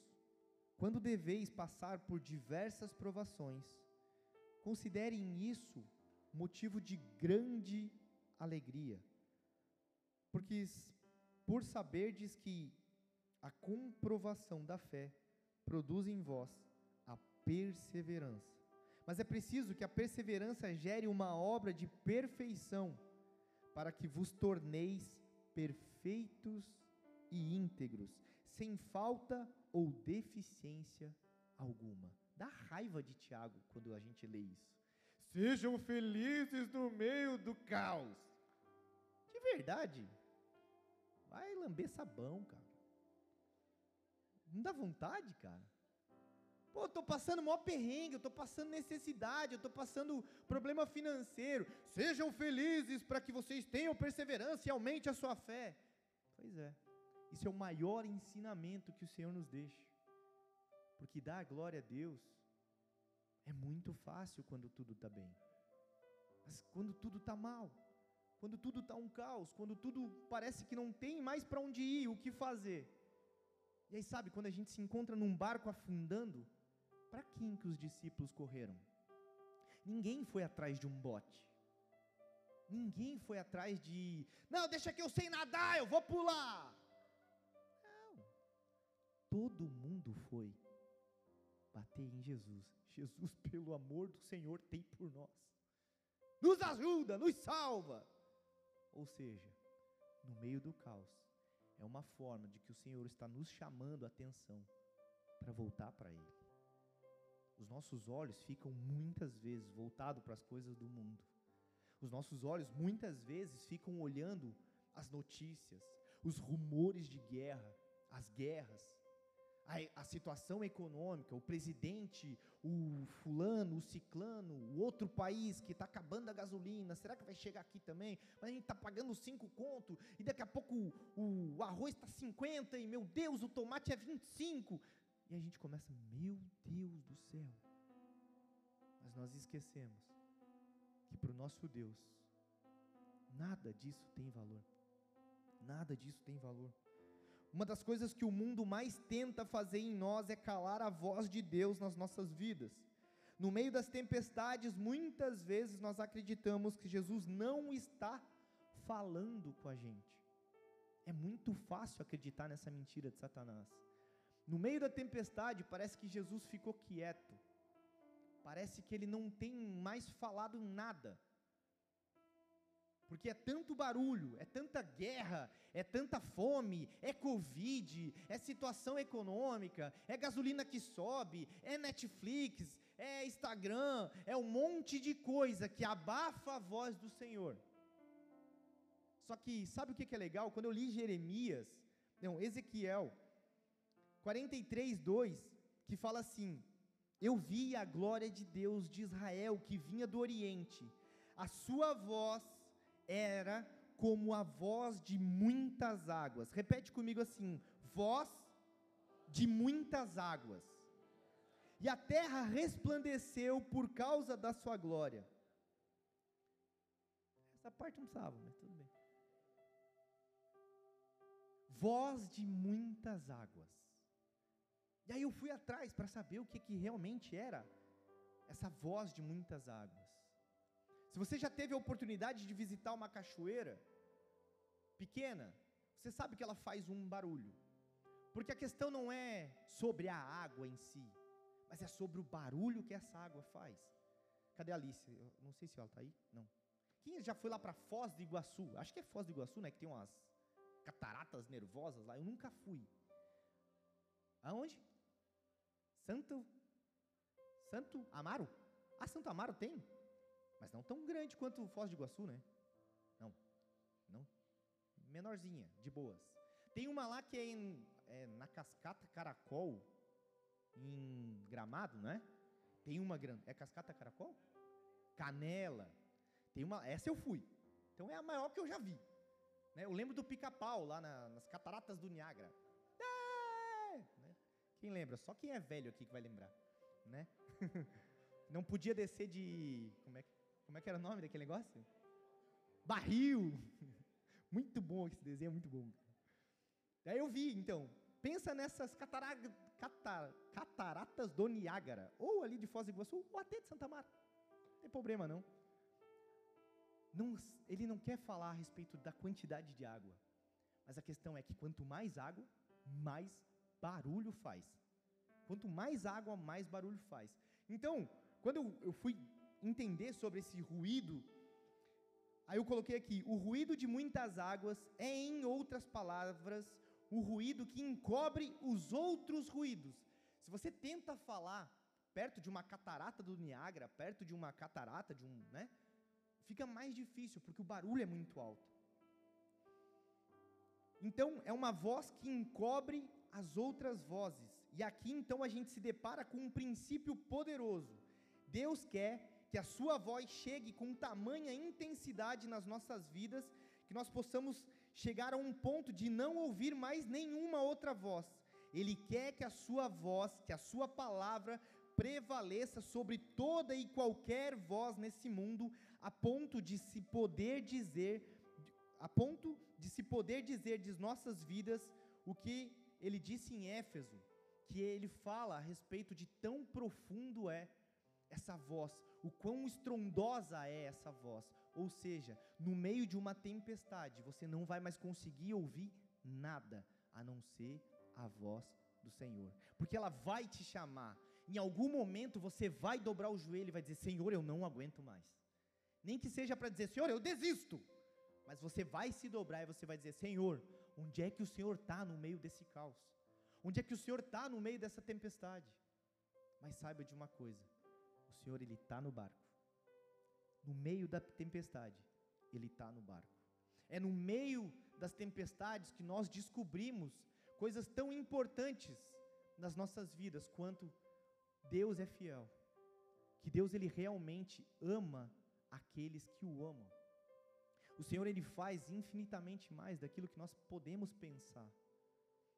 quando deveis passar por diversas provações, considerem isso motivo de grande alegria, porque por saberdes que a comprovação da fé produz em vós a perseverança. Mas é preciso que a perseverança gere uma obra de perfeição, para que vos torneis perfeitos e íntegros, sem falta ou deficiência alguma. Dá raiva de Tiago quando a gente lê isso. Sejam felizes no meio do caos. De verdade. Vai lamber sabão, cara. Não dá vontade, cara? Pô, eu tô passando maior perrengue, eu tô passando necessidade, eu tô passando problema financeiro. Sejam felizes para que vocês tenham perseverança e aumente a sua fé. Pois é. Isso é o maior ensinamento que o Senhor nos deixa. Porque dar glória a Deus é muito fácil quando tudo está bem. Mas quando tudo está mal, quando tudo está um caos, quando tudo parece que não tem mais para onde ir, o que fazer. E aí, sabe, quando a gente se encontra num barco afundando, para quem que os discípulos correram? Ninguém foi atrás de um bote. Ninguém foi atrás de, não, deixa que eu sei nadar, eu vou pular. Não. Todo mundo foi bater em Jesus. Jesus, pelo amor do Senhor, tem por nós. Nos ajuda, nos salva. Ou seja, no meio do caos, é uma forma de que o Senhor está nos chamando a atenção para voltar para Ele os nossos olhos ficam muitas vezes voltados para as coisas do mundo. Os nossos olhos muitas vezes ficam olhando as notícias, os rumores de guerra, as guerras, a, a, situação econômica, o presidente, o fulano, o ciclano, o outro país que está acabando a gasolina, será que vai chegar aqui também? Mas a gente está pagando cinco conto, e daqui a pouco o, o arroz está 50, e meu Deus, o tomate é 25. E a gente começa, meu Deus do céu. Mas nós esquecemos que para o nosso Deus, nada disso tem valor. Nada disso tem valor. Uma das coisas que o mundo mais tenta fazer em nós é calar a voz de Deus nas nossas vidas. No meio das tempestades, muitas vezes nós acreditamos que Jesus não está falando com a gente. É muito fácil acreditar nessa mentira de Satanás. No meio da tempestade, parece que Jesus ficou quieto. Parece que ele não tem mais falado nada porque é tanto barulho, é tanta guerra, é tanta fome, é Covid, é situação econômica, é gasolina que sobe, é Netflix, é Instagram, é um monte de coisa que abafa a voz do Senhor. Só que, sabe o que é legal? Quando eu li Jeremias, não, Ezequiel 43, 2, que fala assim: Eu vi a glória de Deus de Israel que vinha do Oriente, a sua voz era como a voz de muitas águas. Repete comigo assim: voz de muitas águas. E a terra resplandeceu por causa da sua glória. Essa parte não precisava, mas tudo bem. Voz de muitas águas. E aí eu fui atrás para saber o que, que realmente era essa voz de muitas águas. Se você já teve a oportunidade de visitar uma cachoeira pequena, você sabe que ela faz um barulho. Porque a questão não é sobre a água em si, mas é sobre o barulho que essa água faz. Cadê a Alice? Eu não sei se ela está aí. Não. Quem já foi lá para Foz do Iguaçu? Acho que é Foz do Iguaçu, né? Que tem umas cataratas nervosas lá. Eu nunca fui. Aonde? Santo. Santo Amaro? Ah, Santo Amaro tem? Mas não tão grande quanto Foz do Iguaçu, né? Não. Não. Menorzinha, de boas. Tem uma lá que é, em, é na Cascata Caracol, em Gramado, né? Tem uma grande. É Cascata Caracol? Canela. Tem uma. Essa eu fui. Então é a maior que eu já vi. Né? Eu lembro do pica-pau lá na, nas cataratas do Niágara. É, né? Quem lembra? Só quem é velho aqui que vai lembrar. Né? Não podia descer de. Como é que. Como é que era o nome daquele negócio? Barril. Muito bom esse desenho, muito bom. Daí eu vi, então, pensa nessas catar, cataratas do Niágara, ou ali de Foz do Iguaçu, ou até de Santa Marta. Não tem problema não. não. Ele não quer falar a respeito da quantidade de água, mas a questão é que quanto mais água, mais barulho faz. Quanto mais água, mais barulho faz. Então, quando eu, eu fui entender sobre esse ruído, aí eu coloquei aqui: o ruído de muitas águas é, em outras palavras, o ruído que encobre os outros ruídos. Se você tenta falar perto de uma catarata do Niágara, perto de uma catarata, de um, né? Fica mais difícil, porque o barulho é muito alto. Então, é uma voz que encobre as outras vozes. E aqui então a gente se depara com um princípio poderoso. Deus quer que a sua voz chegue com tamanha intensidade nas nossas vidas, que nós possamos chegar a um ponto de não ouvir mais nenhuma outra voz. Ele quer que a sua voz, que a sua palavra prevaleça sobre toda e qualquer voz nesse mundo, a ponto de se poder dizer, a ponto de se poder dizer de nossas vidas o que ele disse em Éfeso, que ele fala a respeito de tão profundo é essa voz, o quão estrondosa é essa voz. Ou seja, no meio de uma tempestade, você não vai mais conseguir ouvir nada a não ser a voz do Senhor, porque ela vai te chamar. Em algum momento você vai dobrar o joelho e vai dizer: Senhor, eu não aguento mais. Nem que seja para dizer: Senhor, eu desisto. Mas você vai se dobrar e você vai dizer: Senhor, onde é que o Senhor está no meio desse caos? Onde é que o Senhor está no meio dessa tempestade? Mas saiba de uma coisa: o Senhor ele está no barco. No meio da tempestade, ele está no barco. É no meio das tempestades que nós descobrimos coisas tão importantes nas nossas vidas quanto Deus é fiel, que Deus ele realmente ama aqueles que o amam. O Senhor ele faz infinitamente mais daquilo que nós podemos pensar.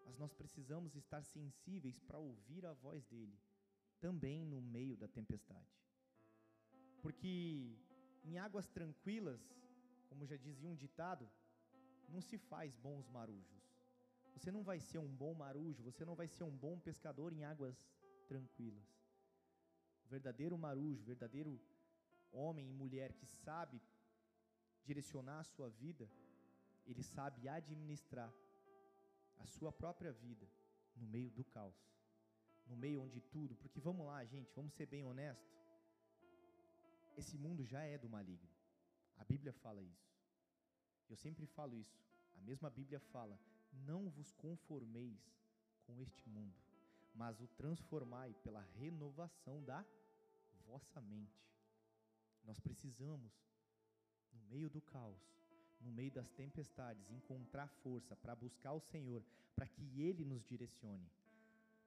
Mas nós precisamos estar sensíveis para ouvir a voz dele, também no meio da tempestade. Porque em águas tranquilas, como já dizia um ditado, não se faz bons marujos. Você não vai ser um bom marujo, você não vai ser um bom pescador em águas tranquilas. O verdadeiro marujo, o verdadeiro homem e mulher que sabe direcionar a sua vida, ele sabe administrar a sua própria vida no meio do caos, no meio onde tudo, porque vamos lá, gente, vamos ser bem honestos. Esse mundo já é do maligno. A Bíblia fala isso. Eu sempre falo isso. A mesma Bíblia fala: não vos conformeis com este mundo, mas o transformai pela renovação da vossa mente. Nós precisamos, no meio do caos, no meio das tempestades, encontrar força para buscar o Senhor, para que Ele nos direcione.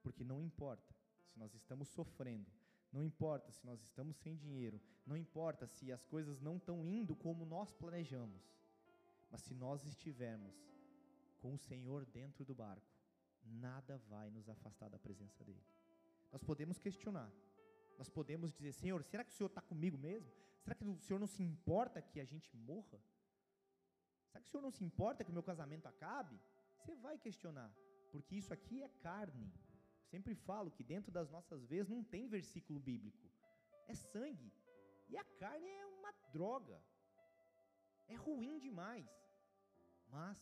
Porque não importa se nós estamos sofrendo, não importa se nós estamos sem dinheiro, não importa se as coisas não estão indo como nós planejamos, mas se nós estivermos com o Senhor dentro do barco, nada vai nos afastar da presença dEle. Nós podemos questionar, nós podemos dizer: Senhor, será que o Senhor está comigo mesmo? Será que o Senhor não se importa que a gente morra? Será que o Senhor não se importa que o meu casamento acabe? Você vai questionar, porque isso aqui é carne. Sempre falo que dentro das nossas vezes não tem versículo bíblico, é sangue. E a carne é uma droga, é ruim demais. Mas,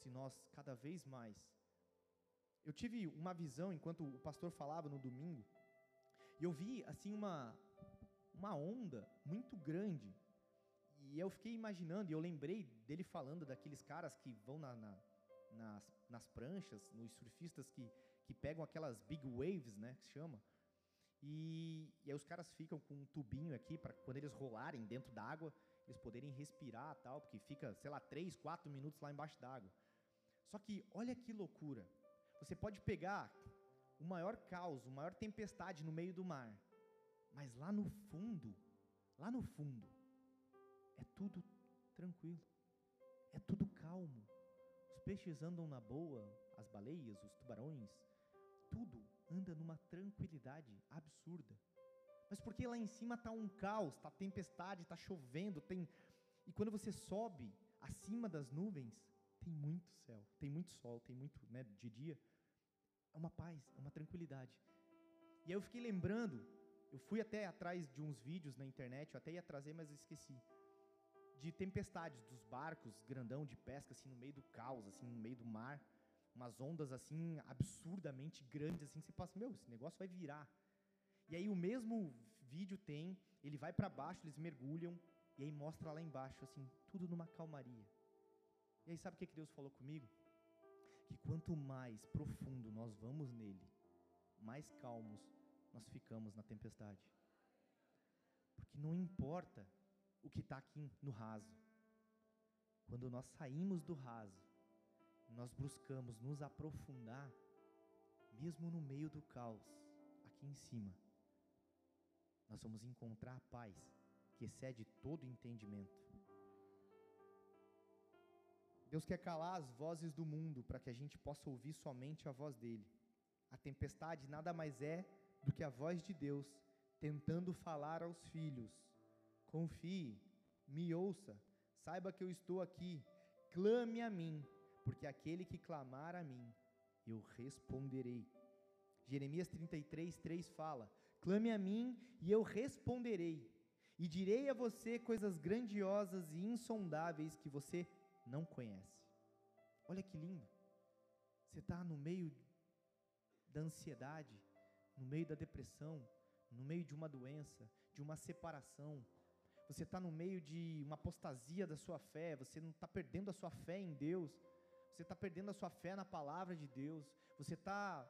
se nós cada vez mais. Eu tive uma visão enquanto o pastor falava no domingo, e eu vi assim uma, uma onda muito grande. E eu fiquei imaginando, e eu lembrei dele falando daqueles caras que vão na, na, nas, nas pranchas, nos surfistas que, que pegam aquelas big waves, né, que se chama. E, e aí os caras ficam com um tubinho aqui para quando eles rolarem dentro da água, eles poderem respirar tal, porque fica, sei lá, 3, 4 minutos lá embaixo d'água. Só que olha que loucura. Você pode pegar o maior caos, a maior tempestade no meio do mar. Mas lá no fundo, lá no fundo, é tudo tranquilo. É tudo calmo. Os peixes andam na boa, as baleias, os tubarões, tudo anda numa tranquilidade absurda. Mas porque lá em cima está um caos, está tempestade, está chovendo, tem e quando você sobe acima das nuvens, tem muito céu, tem muito sol, tem muito, né, de dia é uma paz, é uma tranquilidade. E aí eu fiquei lembrando, eu fui até atrás de uns vídeos na internet, eu até ia trazer, mas esqueci. De tempestades dos barcos grandão de pesca, assim, no meio do caos, assim, no meio do mar. Umas ondas, assim, absurdamente grandes, assim, que você passa, meu, esse negócio vai virar. E aí o mesmo vídeo tem, ele vai para baixo, eles mergulham, e aí mostra lá embaixo, assim, tudo numa calmaria. E aí sabe o que, que Deus falou comigo? que quanto mais profundo nós vamos nele, mais calmos nós ficamos na tempestade. Porque não importa o que está aqui no raso, quando nós saímos do raso, nós buscamos nos aprofundar, mesmo no meio do caos, aqui em cima, nós vamos encontrar a paz que excede todo entendimento. Deus quer calar as vozes do mundo para que a gente possa ouvir somente a voz dele. A tempestade nada mais é do que a voz de Deus tentando falar aos filhos: confie, me ouça, saiba que eu estou aqui, clame a mim, porque aquele que clamar a mim, eu responderei. Jeremias 33, 3 fala: Clame a mim e eu responderei, e direi a você coisas grandiosas e insondáveis que você não conhece. Olha que lindo. Você está no meio da ansiedade, no meio da depressão, no meio de uma doença, de uma separação. Você está no meio de uma apostasia da sua fé. Você não está perdendo a sua fé em Deus. Você está perdendo a sua fé na palavra de Deus. Você está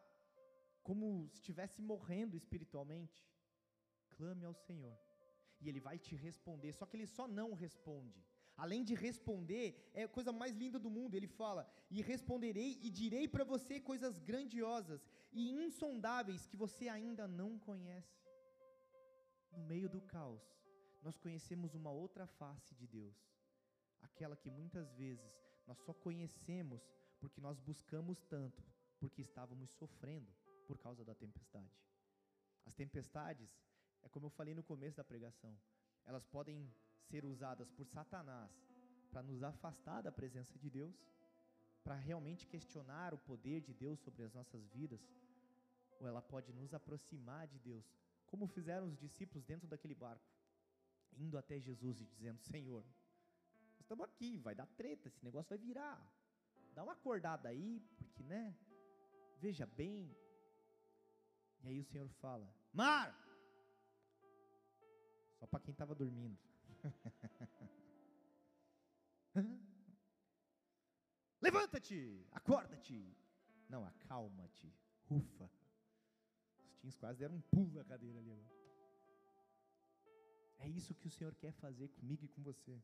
como se estivesse morrendo espiritualmente. Clame ao Senhor. E Ele vai te responder. Só que Ele só não responde Além de responder, é a coisa mais linda do mundo. Ele fala: E responderei e direi para você coisas grandiosas e insondáveis que você ainda não conhece. No meio do caos, nós conhecemos uma outra face de Deus, aquela que muitas vezes nós só conhecemos porque nós buscamos tanto, porque estávamos sofrendo por causa da tempestade. As tempestades, é como eu falei no começo da pregação, elas podem ser usadas por Satanás para nos afastar da presença de Deus, para realmente questionar o poder de Deus sobre as nossas vidas, ou ela pode nos aproximar de Deus, como fizeram os discípulos dentro daquele barco, indo até Jesus e dizendo: Senhor, estamos aqui, vai dar treta, esse negócio vai virar, dá uma acordada aí, porque, né? Veja bem. E aí o Senhor fala: Mar! Só para quem estava dormindo. Levanta-te, acorda-te. Não, acalma-te, ufa. Os teens quase deram um pulo na cadeira ali agora. É isso que o Senhor quer fazer comigo e com você.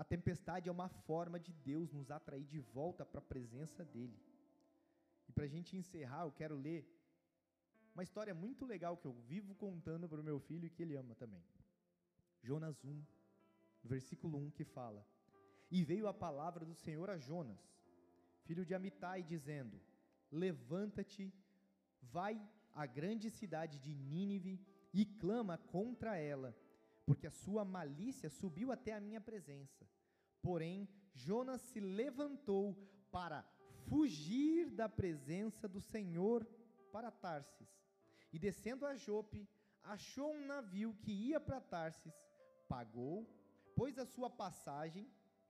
A tempestade é uma forma de Deus nos atrair de volta para a presença dEle. E para a gente encerrar, eu quero ler uma história muito legal que eu vivo contando para o meu filho e que ele ama também. Jonas 1, versículo 1, que fala: E veio a palavra do Senhor a Jonas, filho de Amitai, dizendo: Levanta-te, vai à grande cidade de Nínive e clama contra ela, porque a sua malícia subiu até a minha presença. Porém, Jonas se levantou para fugir da presença do Senhor para Tarsis. E descendo a Jope, achou um navio que ia para Tarsis pagou, pôs a sua passagem,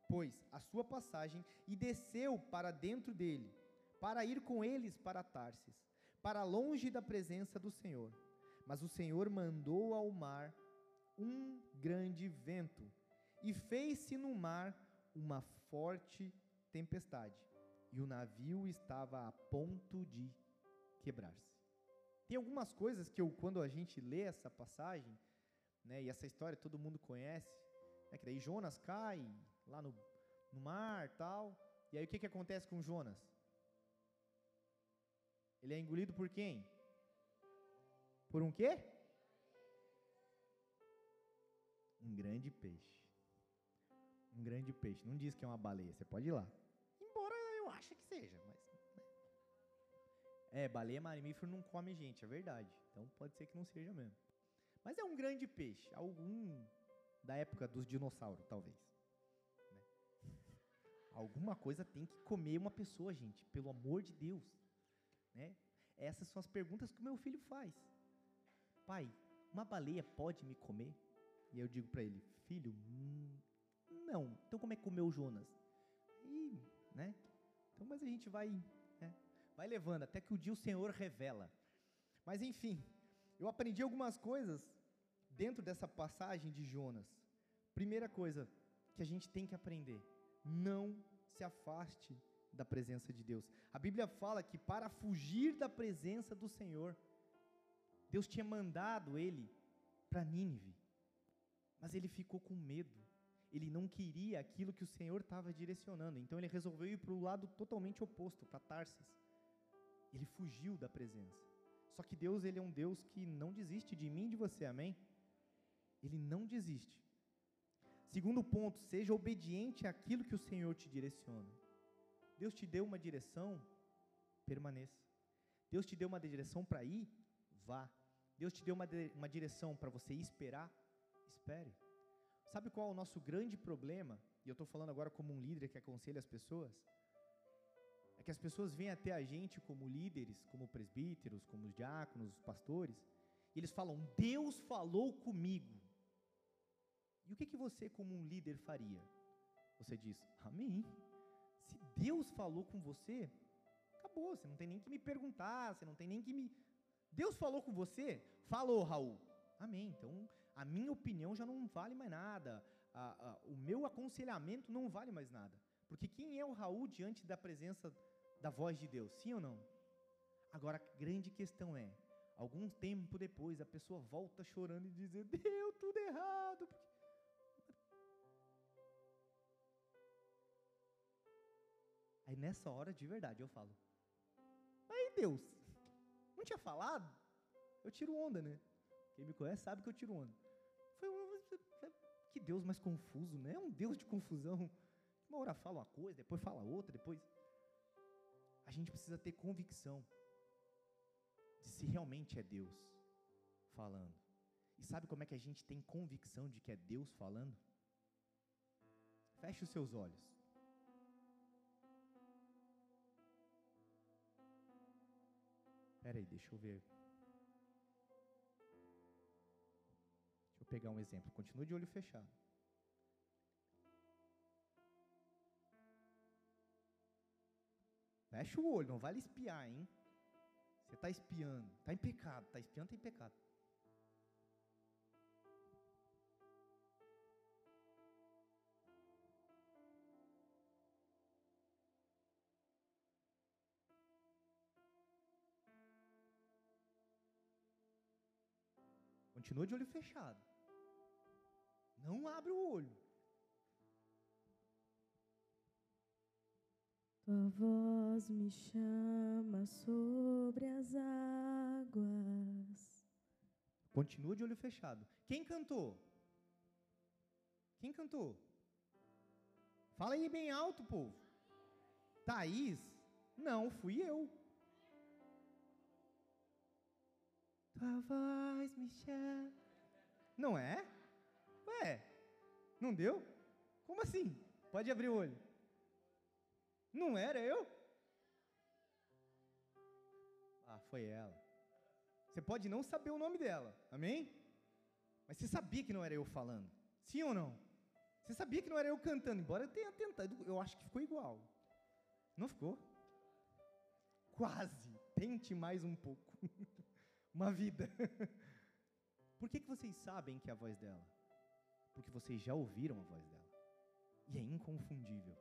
pois a sua passagem e desceu para dentro dele, para ir com eles para Tarsis, para longe da presença do Senhor. Mas o Senhor mandou ao mar um grande vento e fez-se no mar uma forte tempestade, e o navio estava a ponto de quebrar-se. Tem algumas coisas que eu, quando a gente lê essa passagem, né? E essa história todo mundo conhece, né? Que daí Jonas cai lá no, no mar, tal. E aí o que que acontece com Jonas? Ele é engolido por quem? Por um quê? Um grande peixe. Um grande peixe. Não diz que é uma baleia, você pode ir lá. Embora eu ache que seja, mas. Né? É, baleia marimífero não come gente, é verdade. Então pode ser que não seja mesmo. Mas é um grande peixe, algum da época dos dinossauros, talvez. Né? Alguma coisa tem que comer uma pessoa, gente, pelo amor de Deus. Né? Essas são as perguntas que o meu filho faz. Pai, uma baleia pode me comer? E eu digo para ele, filho, hum, não. Então como é que comeu Jonas? E, né? Então, mas a gente vai, né? vai levando até que o dia o Senhor revela. Mas enfim, eu aprendi algumas coisas dentro dessa passagem de Jonas, primeira coisa que a gente tem que aprender: não se afaste da presença de Deus. A Bíblia fala que para fugir da presença do Senhor, Deus tinha mandado ele para Nínive, mas ele ficou com medo. Ele não queria aquilo que o Senhor estava direcionando, então ele resolveu ir para o lado totalmente oposto, para Tarsis. Ele fugiu da presença. Só que Deus, ele é um Deus que não desiste de mim e de você, amém? Ele não desiste. Segundo ponto, seja obediente àquilo que o Senhor te direciona. Deus te deu uma direção, permaneça. Deus te deu uma direção para ir, vá. Deus te deu uma, uma direção para você esperar, espere. Sabe qual é o nosso grande problema? E eu estou falando agora como um líder que aconselha as pessoas. É que as pessoas vêm até a gente como líderes, como presbíteros, como diáconos, pastores, e eles falam: Deus falou comigo. E o que, que você, como um líder, faria? Você diz, Amém. Se Deus falou com você, acabou. Você não tem nem que me perguntar, você não tem nem que me. Deus falou com você? Falou, Raul. Amém. Então, a minha opinião já não vale mais nada, a, a, o meu aconselhamento não vale mais nada. Porque quem é o Raul diante da presença da voz de Deus, sim ou não? Agora, a grande questão é: algum tempo depois, a pessoa volta chorando e dizendo, deu tudo errado. Aí nessa hora, de verdade, eu falo: Aí, Deus, não tinha falado? Eu tiro onda, né? Quem me conhece sabe que eu tiro onda. Um, que Deus mais confuso, né? É um Deus de confusão. Uma hora fala uma coisa, depois fala outra, depois. A gente precisa ter convicção de se realmente é Deus falando. E sabe como é que a gente tem convicção de que é Deus falando? Feche os seus olhos. Espera aí, deixa eu ver. Eu pegar um exemplo. Continua de olho fechado. Fecha o olho, não vale espiar, hein? Você está espiando, está em pecado, está espiando, está em pecado. Continua de olho fechado. Não abre o olho. Tua voz me chama sobre as águas. Continua de olho fechado. Quem cantou? Quem cantou? Fala aí bem alto, povo. Thaís? Não, fui eu. Tua voz me chama. Não é? Ué, não deu? Como assim? Pode abrir o olho. Não era eu? Ah, foi ela. Você pode não saber o nome dela, amém? Mas você sabia que não era eu falando, sim ou não? Você sabia que não era eu cantando, embora eu tenha tentado, eu acho que ficou igual. Não ficou? Quase. Tente mais um pouco. Uma vida. Por que, que vocês sabem que é a voz dela? Porque vocês já ouviram a voz dela. E é inconfundível.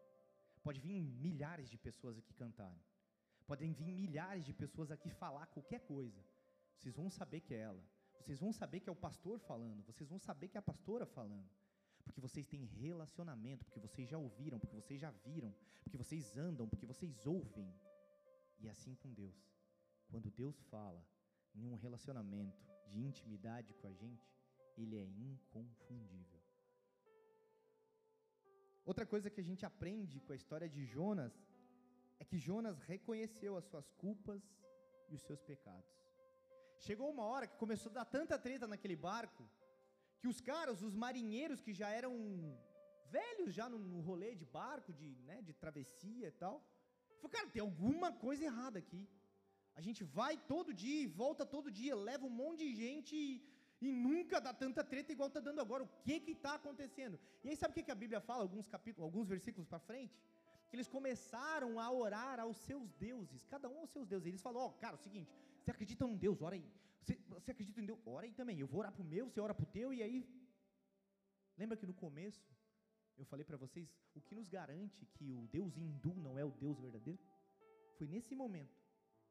Pode vir milhares de pessoas aqui cantarem. Podem vir milhares de pessoas aqui falar qualquer coisa. Vocês vão saber que é ela. Vocês vão saber que é o pastor falando. Vocês vão saber que é a pastora falando. Porque vocês têm relacionamento, porque vocês já ouviram, porque vocês já viram, porque vocês andam, porque vocês ouvem. E é assim com Deus. Quando Deus fala em um relacionamento de intimidade com a gente, ele é inconfundível. Outra coisa que a gente aprende com a história de Jonas é que Jonas reconheceu as suas culpas e os seus pecados. Chegou uma hora que começou a dar tanta treta naquele barco, que os caras, os marinheiros que já eram velhos já no, no rolê de barco, de, né, de travessia e tal, falou, cara, tem alguma coisa errada aqui. A gente vai todo dia e volta todo dia, leva um monte de gente e, nunca dá tanta treta igual está dando agora. O que que está acontecendo? E aí sabe o que, que a Bíblia fala, alguns capítulos, alguns versículos para frente? Que eles começaram a orar aos seus deuses, cada um aos seus deuses. Eles falam, ó, oh, cara, é o seguinte, você acredita num Deus, ora aí. Você, você acredita em Deus? Ora aí também. Eu vou orar para o meu, você ora para o teu, e aí... Lembra que no começo eu falei para vocês o que nos garante que o Deus hindu não é o Deus verdadeiro? Foi nesse momento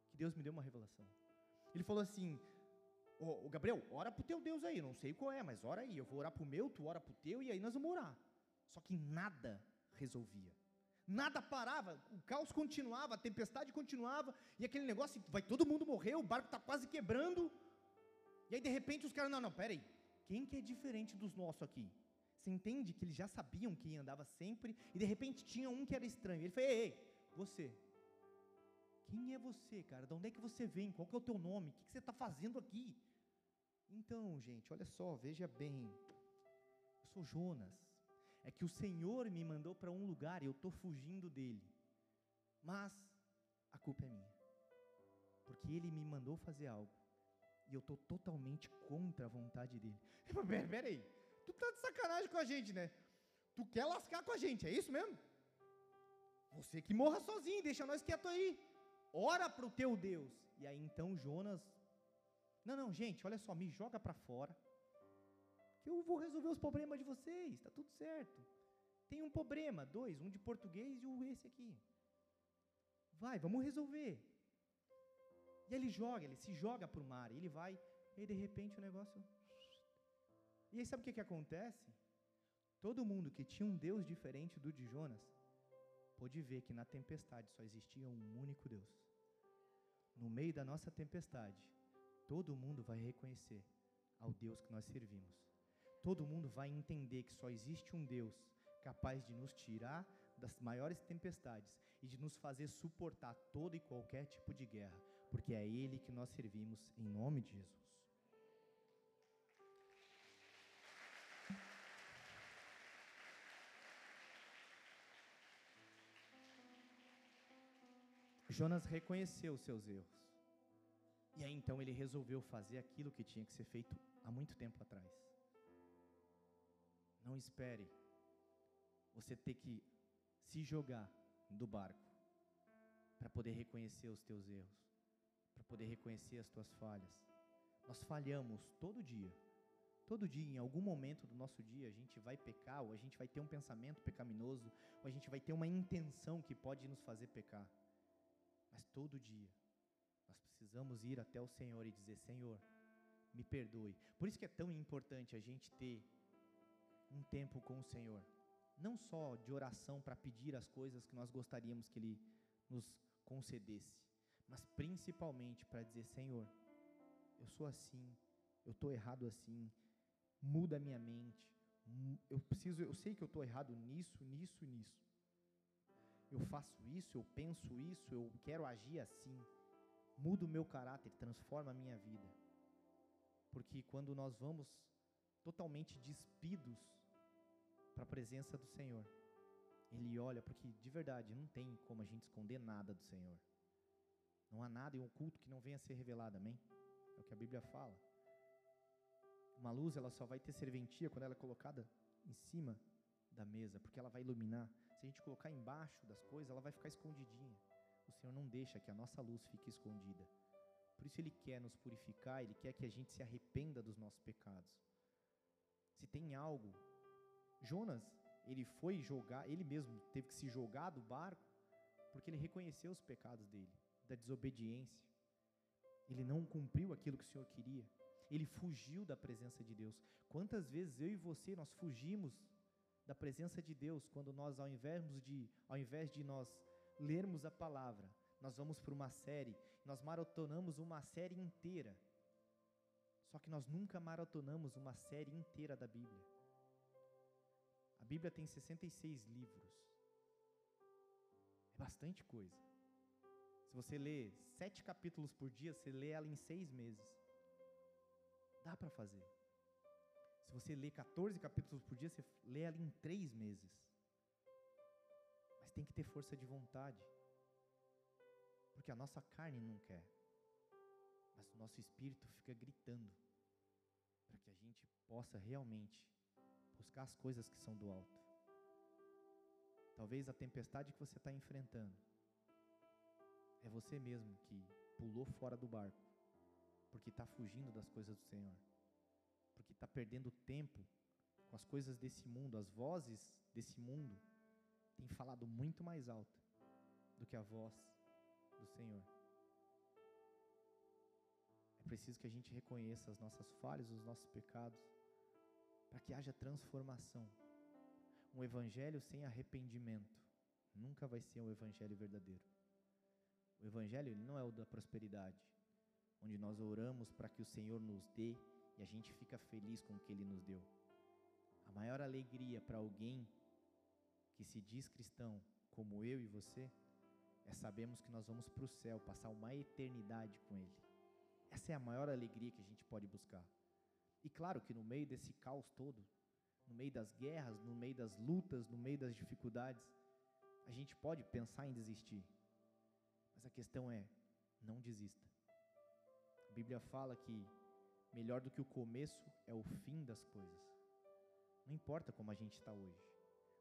que Deus me deu uma revelação. Ele falou assim: Ô, Gabriel, ora pro teu Deus aí, não sei qual é, mas ora aí, eu vou orar pro meu, tu ora pro teu, e aí nós vamos orar. Só que nada resolvia. Nada parava, o caos continuava, a tempestade continuava, e aquele negócio, vai todo mundo morrer, o barco está quase quebrando. E aí de repente os caras, não, não, peraí, quem que é diferente dos nossos aqui? Você entende que eles já sabiam quem andava sempre, e de repente tinha um que era estranho. Ele falou, ei, ei, você, quem é você, cara? De onde é que você vem? Qual que é o teu nome? O que, que você está fazendo aqui? Então, gente, olha só, veja bem. Eu sou Jonas. É que o Senhor me mandou para um lugar e eu estou fugindo dele. Mas a culpa é minha. Porque ele me mandou fazer algo. E eu estou totalmente contra a vontade dele. Pera, pera aí. Tu tá de sacanagem com a gente, né? Tu quer lascar com a gente, é isso mesmo? Você que morra sozinho, deixa nós quietos aí ora para o teu Deus. E aí então Jonas, não, não, gente, olha só, me joga para fora, que eu vou resolver os problemas de vocês, está tudo certo. Tem um problema, dois, um de português e um esse aqui. Vai, vamos resolver. E ele joga, ele se joga para o mar, e ele vai, e aí de repente o negócio. E aí sabe o que, que acontece? Todo mundo que tinha um Deus diferente do de Jonas pôde ver que na tempestade só existia um único Deus. No meio da nossa tempestade, todo mundo vai reconhecer ao Deus que nós servimos. Todo mundo vai entender que só existe um Deus capaz de nos tirar das maiores tempestades e de nos fazer suportar todo e qualquer tipo de guerra, porque é Ele que nós servimos em nome de Jesus. Jonas reconheceu os seus erros. E aí então ele resolveu fazer aquilo que tinha que ser feito há muito tempo atrás. Não espere você ter que se jogar do barco para poder reconhecer os teus erros, para poder reconhecer as tuas falhas. Nós falhamos todo dia. Todo dia, em algum momento do nosso dia, a gente vai pecar, ou a gente vai ter um pensamento pecaminoso, ou a gente vai ter uma intenção que pode nos fazer pecar. Mas todo dia, nós precisamos ir até o Senhor e dizer: Senhor, me perdoe. Por isso que é tão importante a gente ter um tempo com o Senhor não só de oração para pedir as coisas que nós gostaríamos que Ele nos concedesse, mas principalmente para dizer: Senhor, eu sou assim, eu estou errado assim, muda a minha mente, eu preciso, eu sei que eu estou errado nisso, nisso, nisso. Eu faço isso, eu penso isso, eu quero agir assim. Muda o meu caráter, transforma a minha vida. Porque quando nós vamos totalmente despidos para a presença do Senhor. Ele olha, porque de verdade não tem como a gente esconder nada do Senhor. Não há nada em oculto que não venha a ser revelado, amém? É o que a Bíblia fala. Uma luz, ela só vai ter serventia quando ela é colocada em cima da mesa, porque ela vai iluminar. Se a gente colocar embaixo das coisas, ela vai ficar escondidinha. O Senhor não deixa que a nossa luz fique escondida. Por isso Ele quer nos purificar, Ele quer que a gente se arrependa dos nossos pecados. Se tem algo Jonas, ele foi jogar, ele mesmo teve que se jogar do barco, porque ele reconheceu os pecados dele, da desobediência. Ele não cumpriu aquilo que o Senhor queria. Ele fugiu da presença de Deus. Quantas vezes eu e você nós fugimos da presença de Deus quando nós ao invés de ao invés de nós lermos a palavra, nós vamos para uma série, nós maratonamos uma série inteira. Só que nós nunca maratonamos uma série inteira da Bíblia. A Bíblia tem 66 livros. É bastante coisa. Se você lê sete capítulos por dia, você lê ela em seis meses. Dá para fazer. Se você lê 14 capítulos por dia, você lê ela em três meses. Mas tem que ter força de vontade. Porque a nossa carne não quer. Mas o nosso espírito fica gritando. Para que a gente possa realmente buscar as coisas que são do alto. Talvez a tempestade que você está enfrentando é você mesmo que pulou fora do barco, porque está fugindo das coisas do Senhor, está perdendo tempo com as coisas desse mundo, as vozes desse mundo têm falado muito mais alto do que a voz do Senhor. É preciso que a gente reconheça as nossas falhas, os nossos pecados para que haja transformação. Um evangelho sem arrependimento nunca vai ser um evangelho verdadeiro. O evangelho ele não é o da prosperidade, onde nós oramos para que o Senhor nos dê e a gente fica feliz com o que ele nos deu. A maior alegria para alguém que se diz cristão, como eu e você, é sabermos que nós vamos para o céu, passar uma eternidade com Ele. Essa é a maior alegria que a gente pode buscar. E claro que no meio desse caos todo, no meio das guerras, no meio das lutas, no meio das dificuldades, a gente pode pensar em desistir. Mas a questão é, não desista. A Bíblia fala que melhor do que o começo é o fim das coisas. Não importa como a gente está hoje.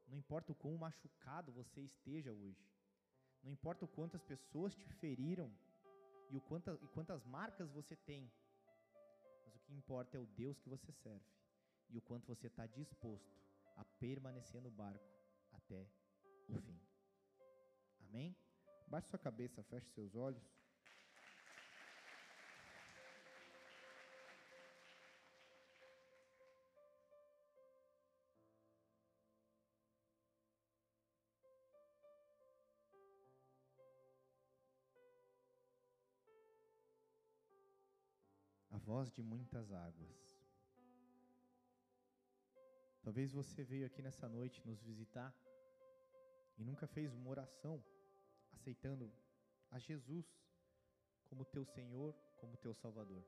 Não importa o quão machucado você esteja hoje. Não importa o quantas pessoas te feriram e, o quanta, e quantas marcas você tem mas o que importa é o Deus que você serve e o quanto você está disposto a permanecer no barco até o fim. Amém? Baixe sua cabeça, feche seus olhos. Voz de muitas águas. Talvez você veio aqui nessa noite nos visitar e nunca fez uma oração aceitando a Jesus como teu Senhor, como teu Salvador.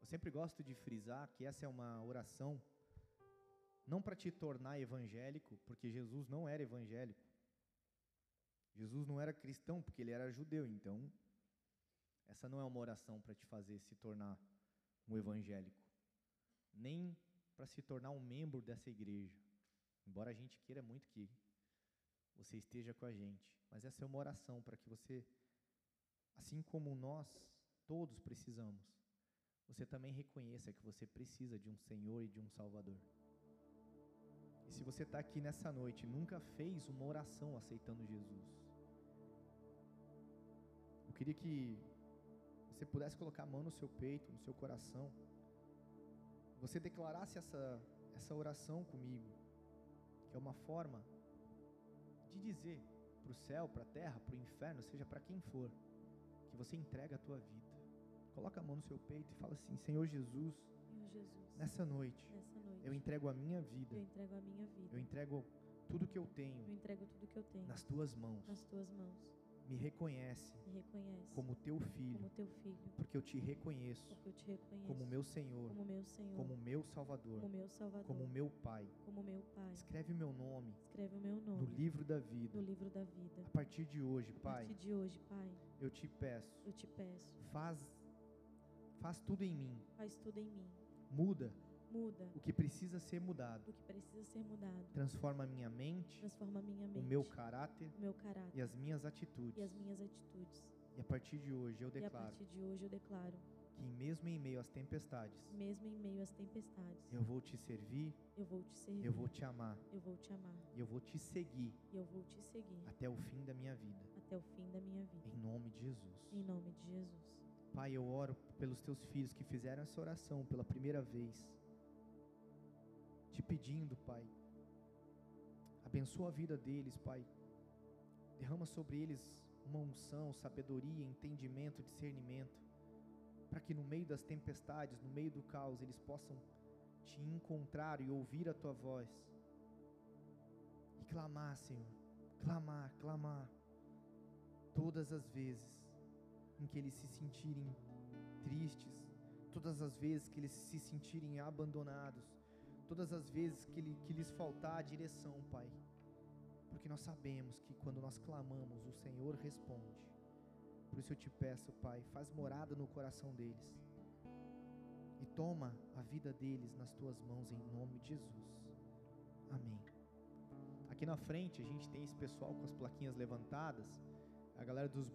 Eu sempre gosto de frisar que essa é uma oração não para te tornar evangélico, porque Jesus não era evangélico. Jesus não era cristão, porque ele era judeu, então essa não é uma oração para te fazer se tornar um evangélico, nem para se tornar um membro dessa igreja. Embora a gente queira muito que você esteja com a gente, mas essa é uma oração para que você, assim como nós todos precisamos, você também reconheça que você precisa de um Senhor e de um Salvador. E se você está aqui nessa noite e nunca fez uma oração aceitando Jesus, eu queria que você pudesse colocar a mão no seu peito, no seu coração, você declarasse essa, essa oração comigo, que é uma forma de dizer para o céu, para a terra, para o inferno, seja para quem for, que você entrega a tua vida. Coloca a mão no seu peito e fala assim: Senhor Jesus, Jesus, nessa noite nessa noite eu entrego a minha vida, eu entrego a minha vida. eu entrego tudo que eu Eu tenho entrego tudo que eu tenho nas tuas mãos. nas tuas mãos. Me reconhece Me reconhece como teu filho, como teu filho, porque eu te reconheço eu te reconheço como meu Senhor, como meu Senhor, como meu Salvador, como meu Salvador, como meu Pai. como meu Pai. Escreve o meu nome Escreve o meu no nome livro da vida. no livro da vida. A partir de hoje, A Pai, partir de hoje, Pai, eu te peço, eu te peço, faz faz tudo em mim. faz tudo em mim. Muda Muda o que precisa ser mudado. o que precisa ser mudado. Transforma a minha mente, Transforma minha o mente, meu caráter o meu caráter e as minhas atitudes. e as minhas atitudes. E a partir de hoje eu E a declaro partir de hoje eu declaro, que mesmo em meio às tempestades, mesmo em meio às tempestades, eu vou te servir, eu vou te servir, eu vou te amar, eu vou te amar, e eu vou te seguir e eu vou te seguir até o fim da minha vida. até o fim da minha vida. Em nome de Jesus. Em nome de Jesus. Pai, eu oro pelos teus filhos que fizeram essa oração pela primeira vez. Te pedindo, Pai, abençoa a vida deles, Pai. Derrama sobre eles uma unção, sabedoria, entendimento, discernimento, para que no meio das tempestades, no meio do caos, eles possam te encontrar e ouvir a tua voz. E clamar, Senhor, clamar, clamar, todas as vezes em que eles se sentirem tristes, todas as vezes que eles se sentirem abandonados, todas as vezes que, que lhes faltar a direção, Pai. Porque nós sabemos que quando nós clamamos, o Senhor responde. Por isso eu te peço, Pai, faz morada no coração deles. E toma a vida deles nas tuas mãos em nome de Jesus. Amém. Aqui na frente a gente tem esse pessoal com as plaquinhas levantadas, a galera dos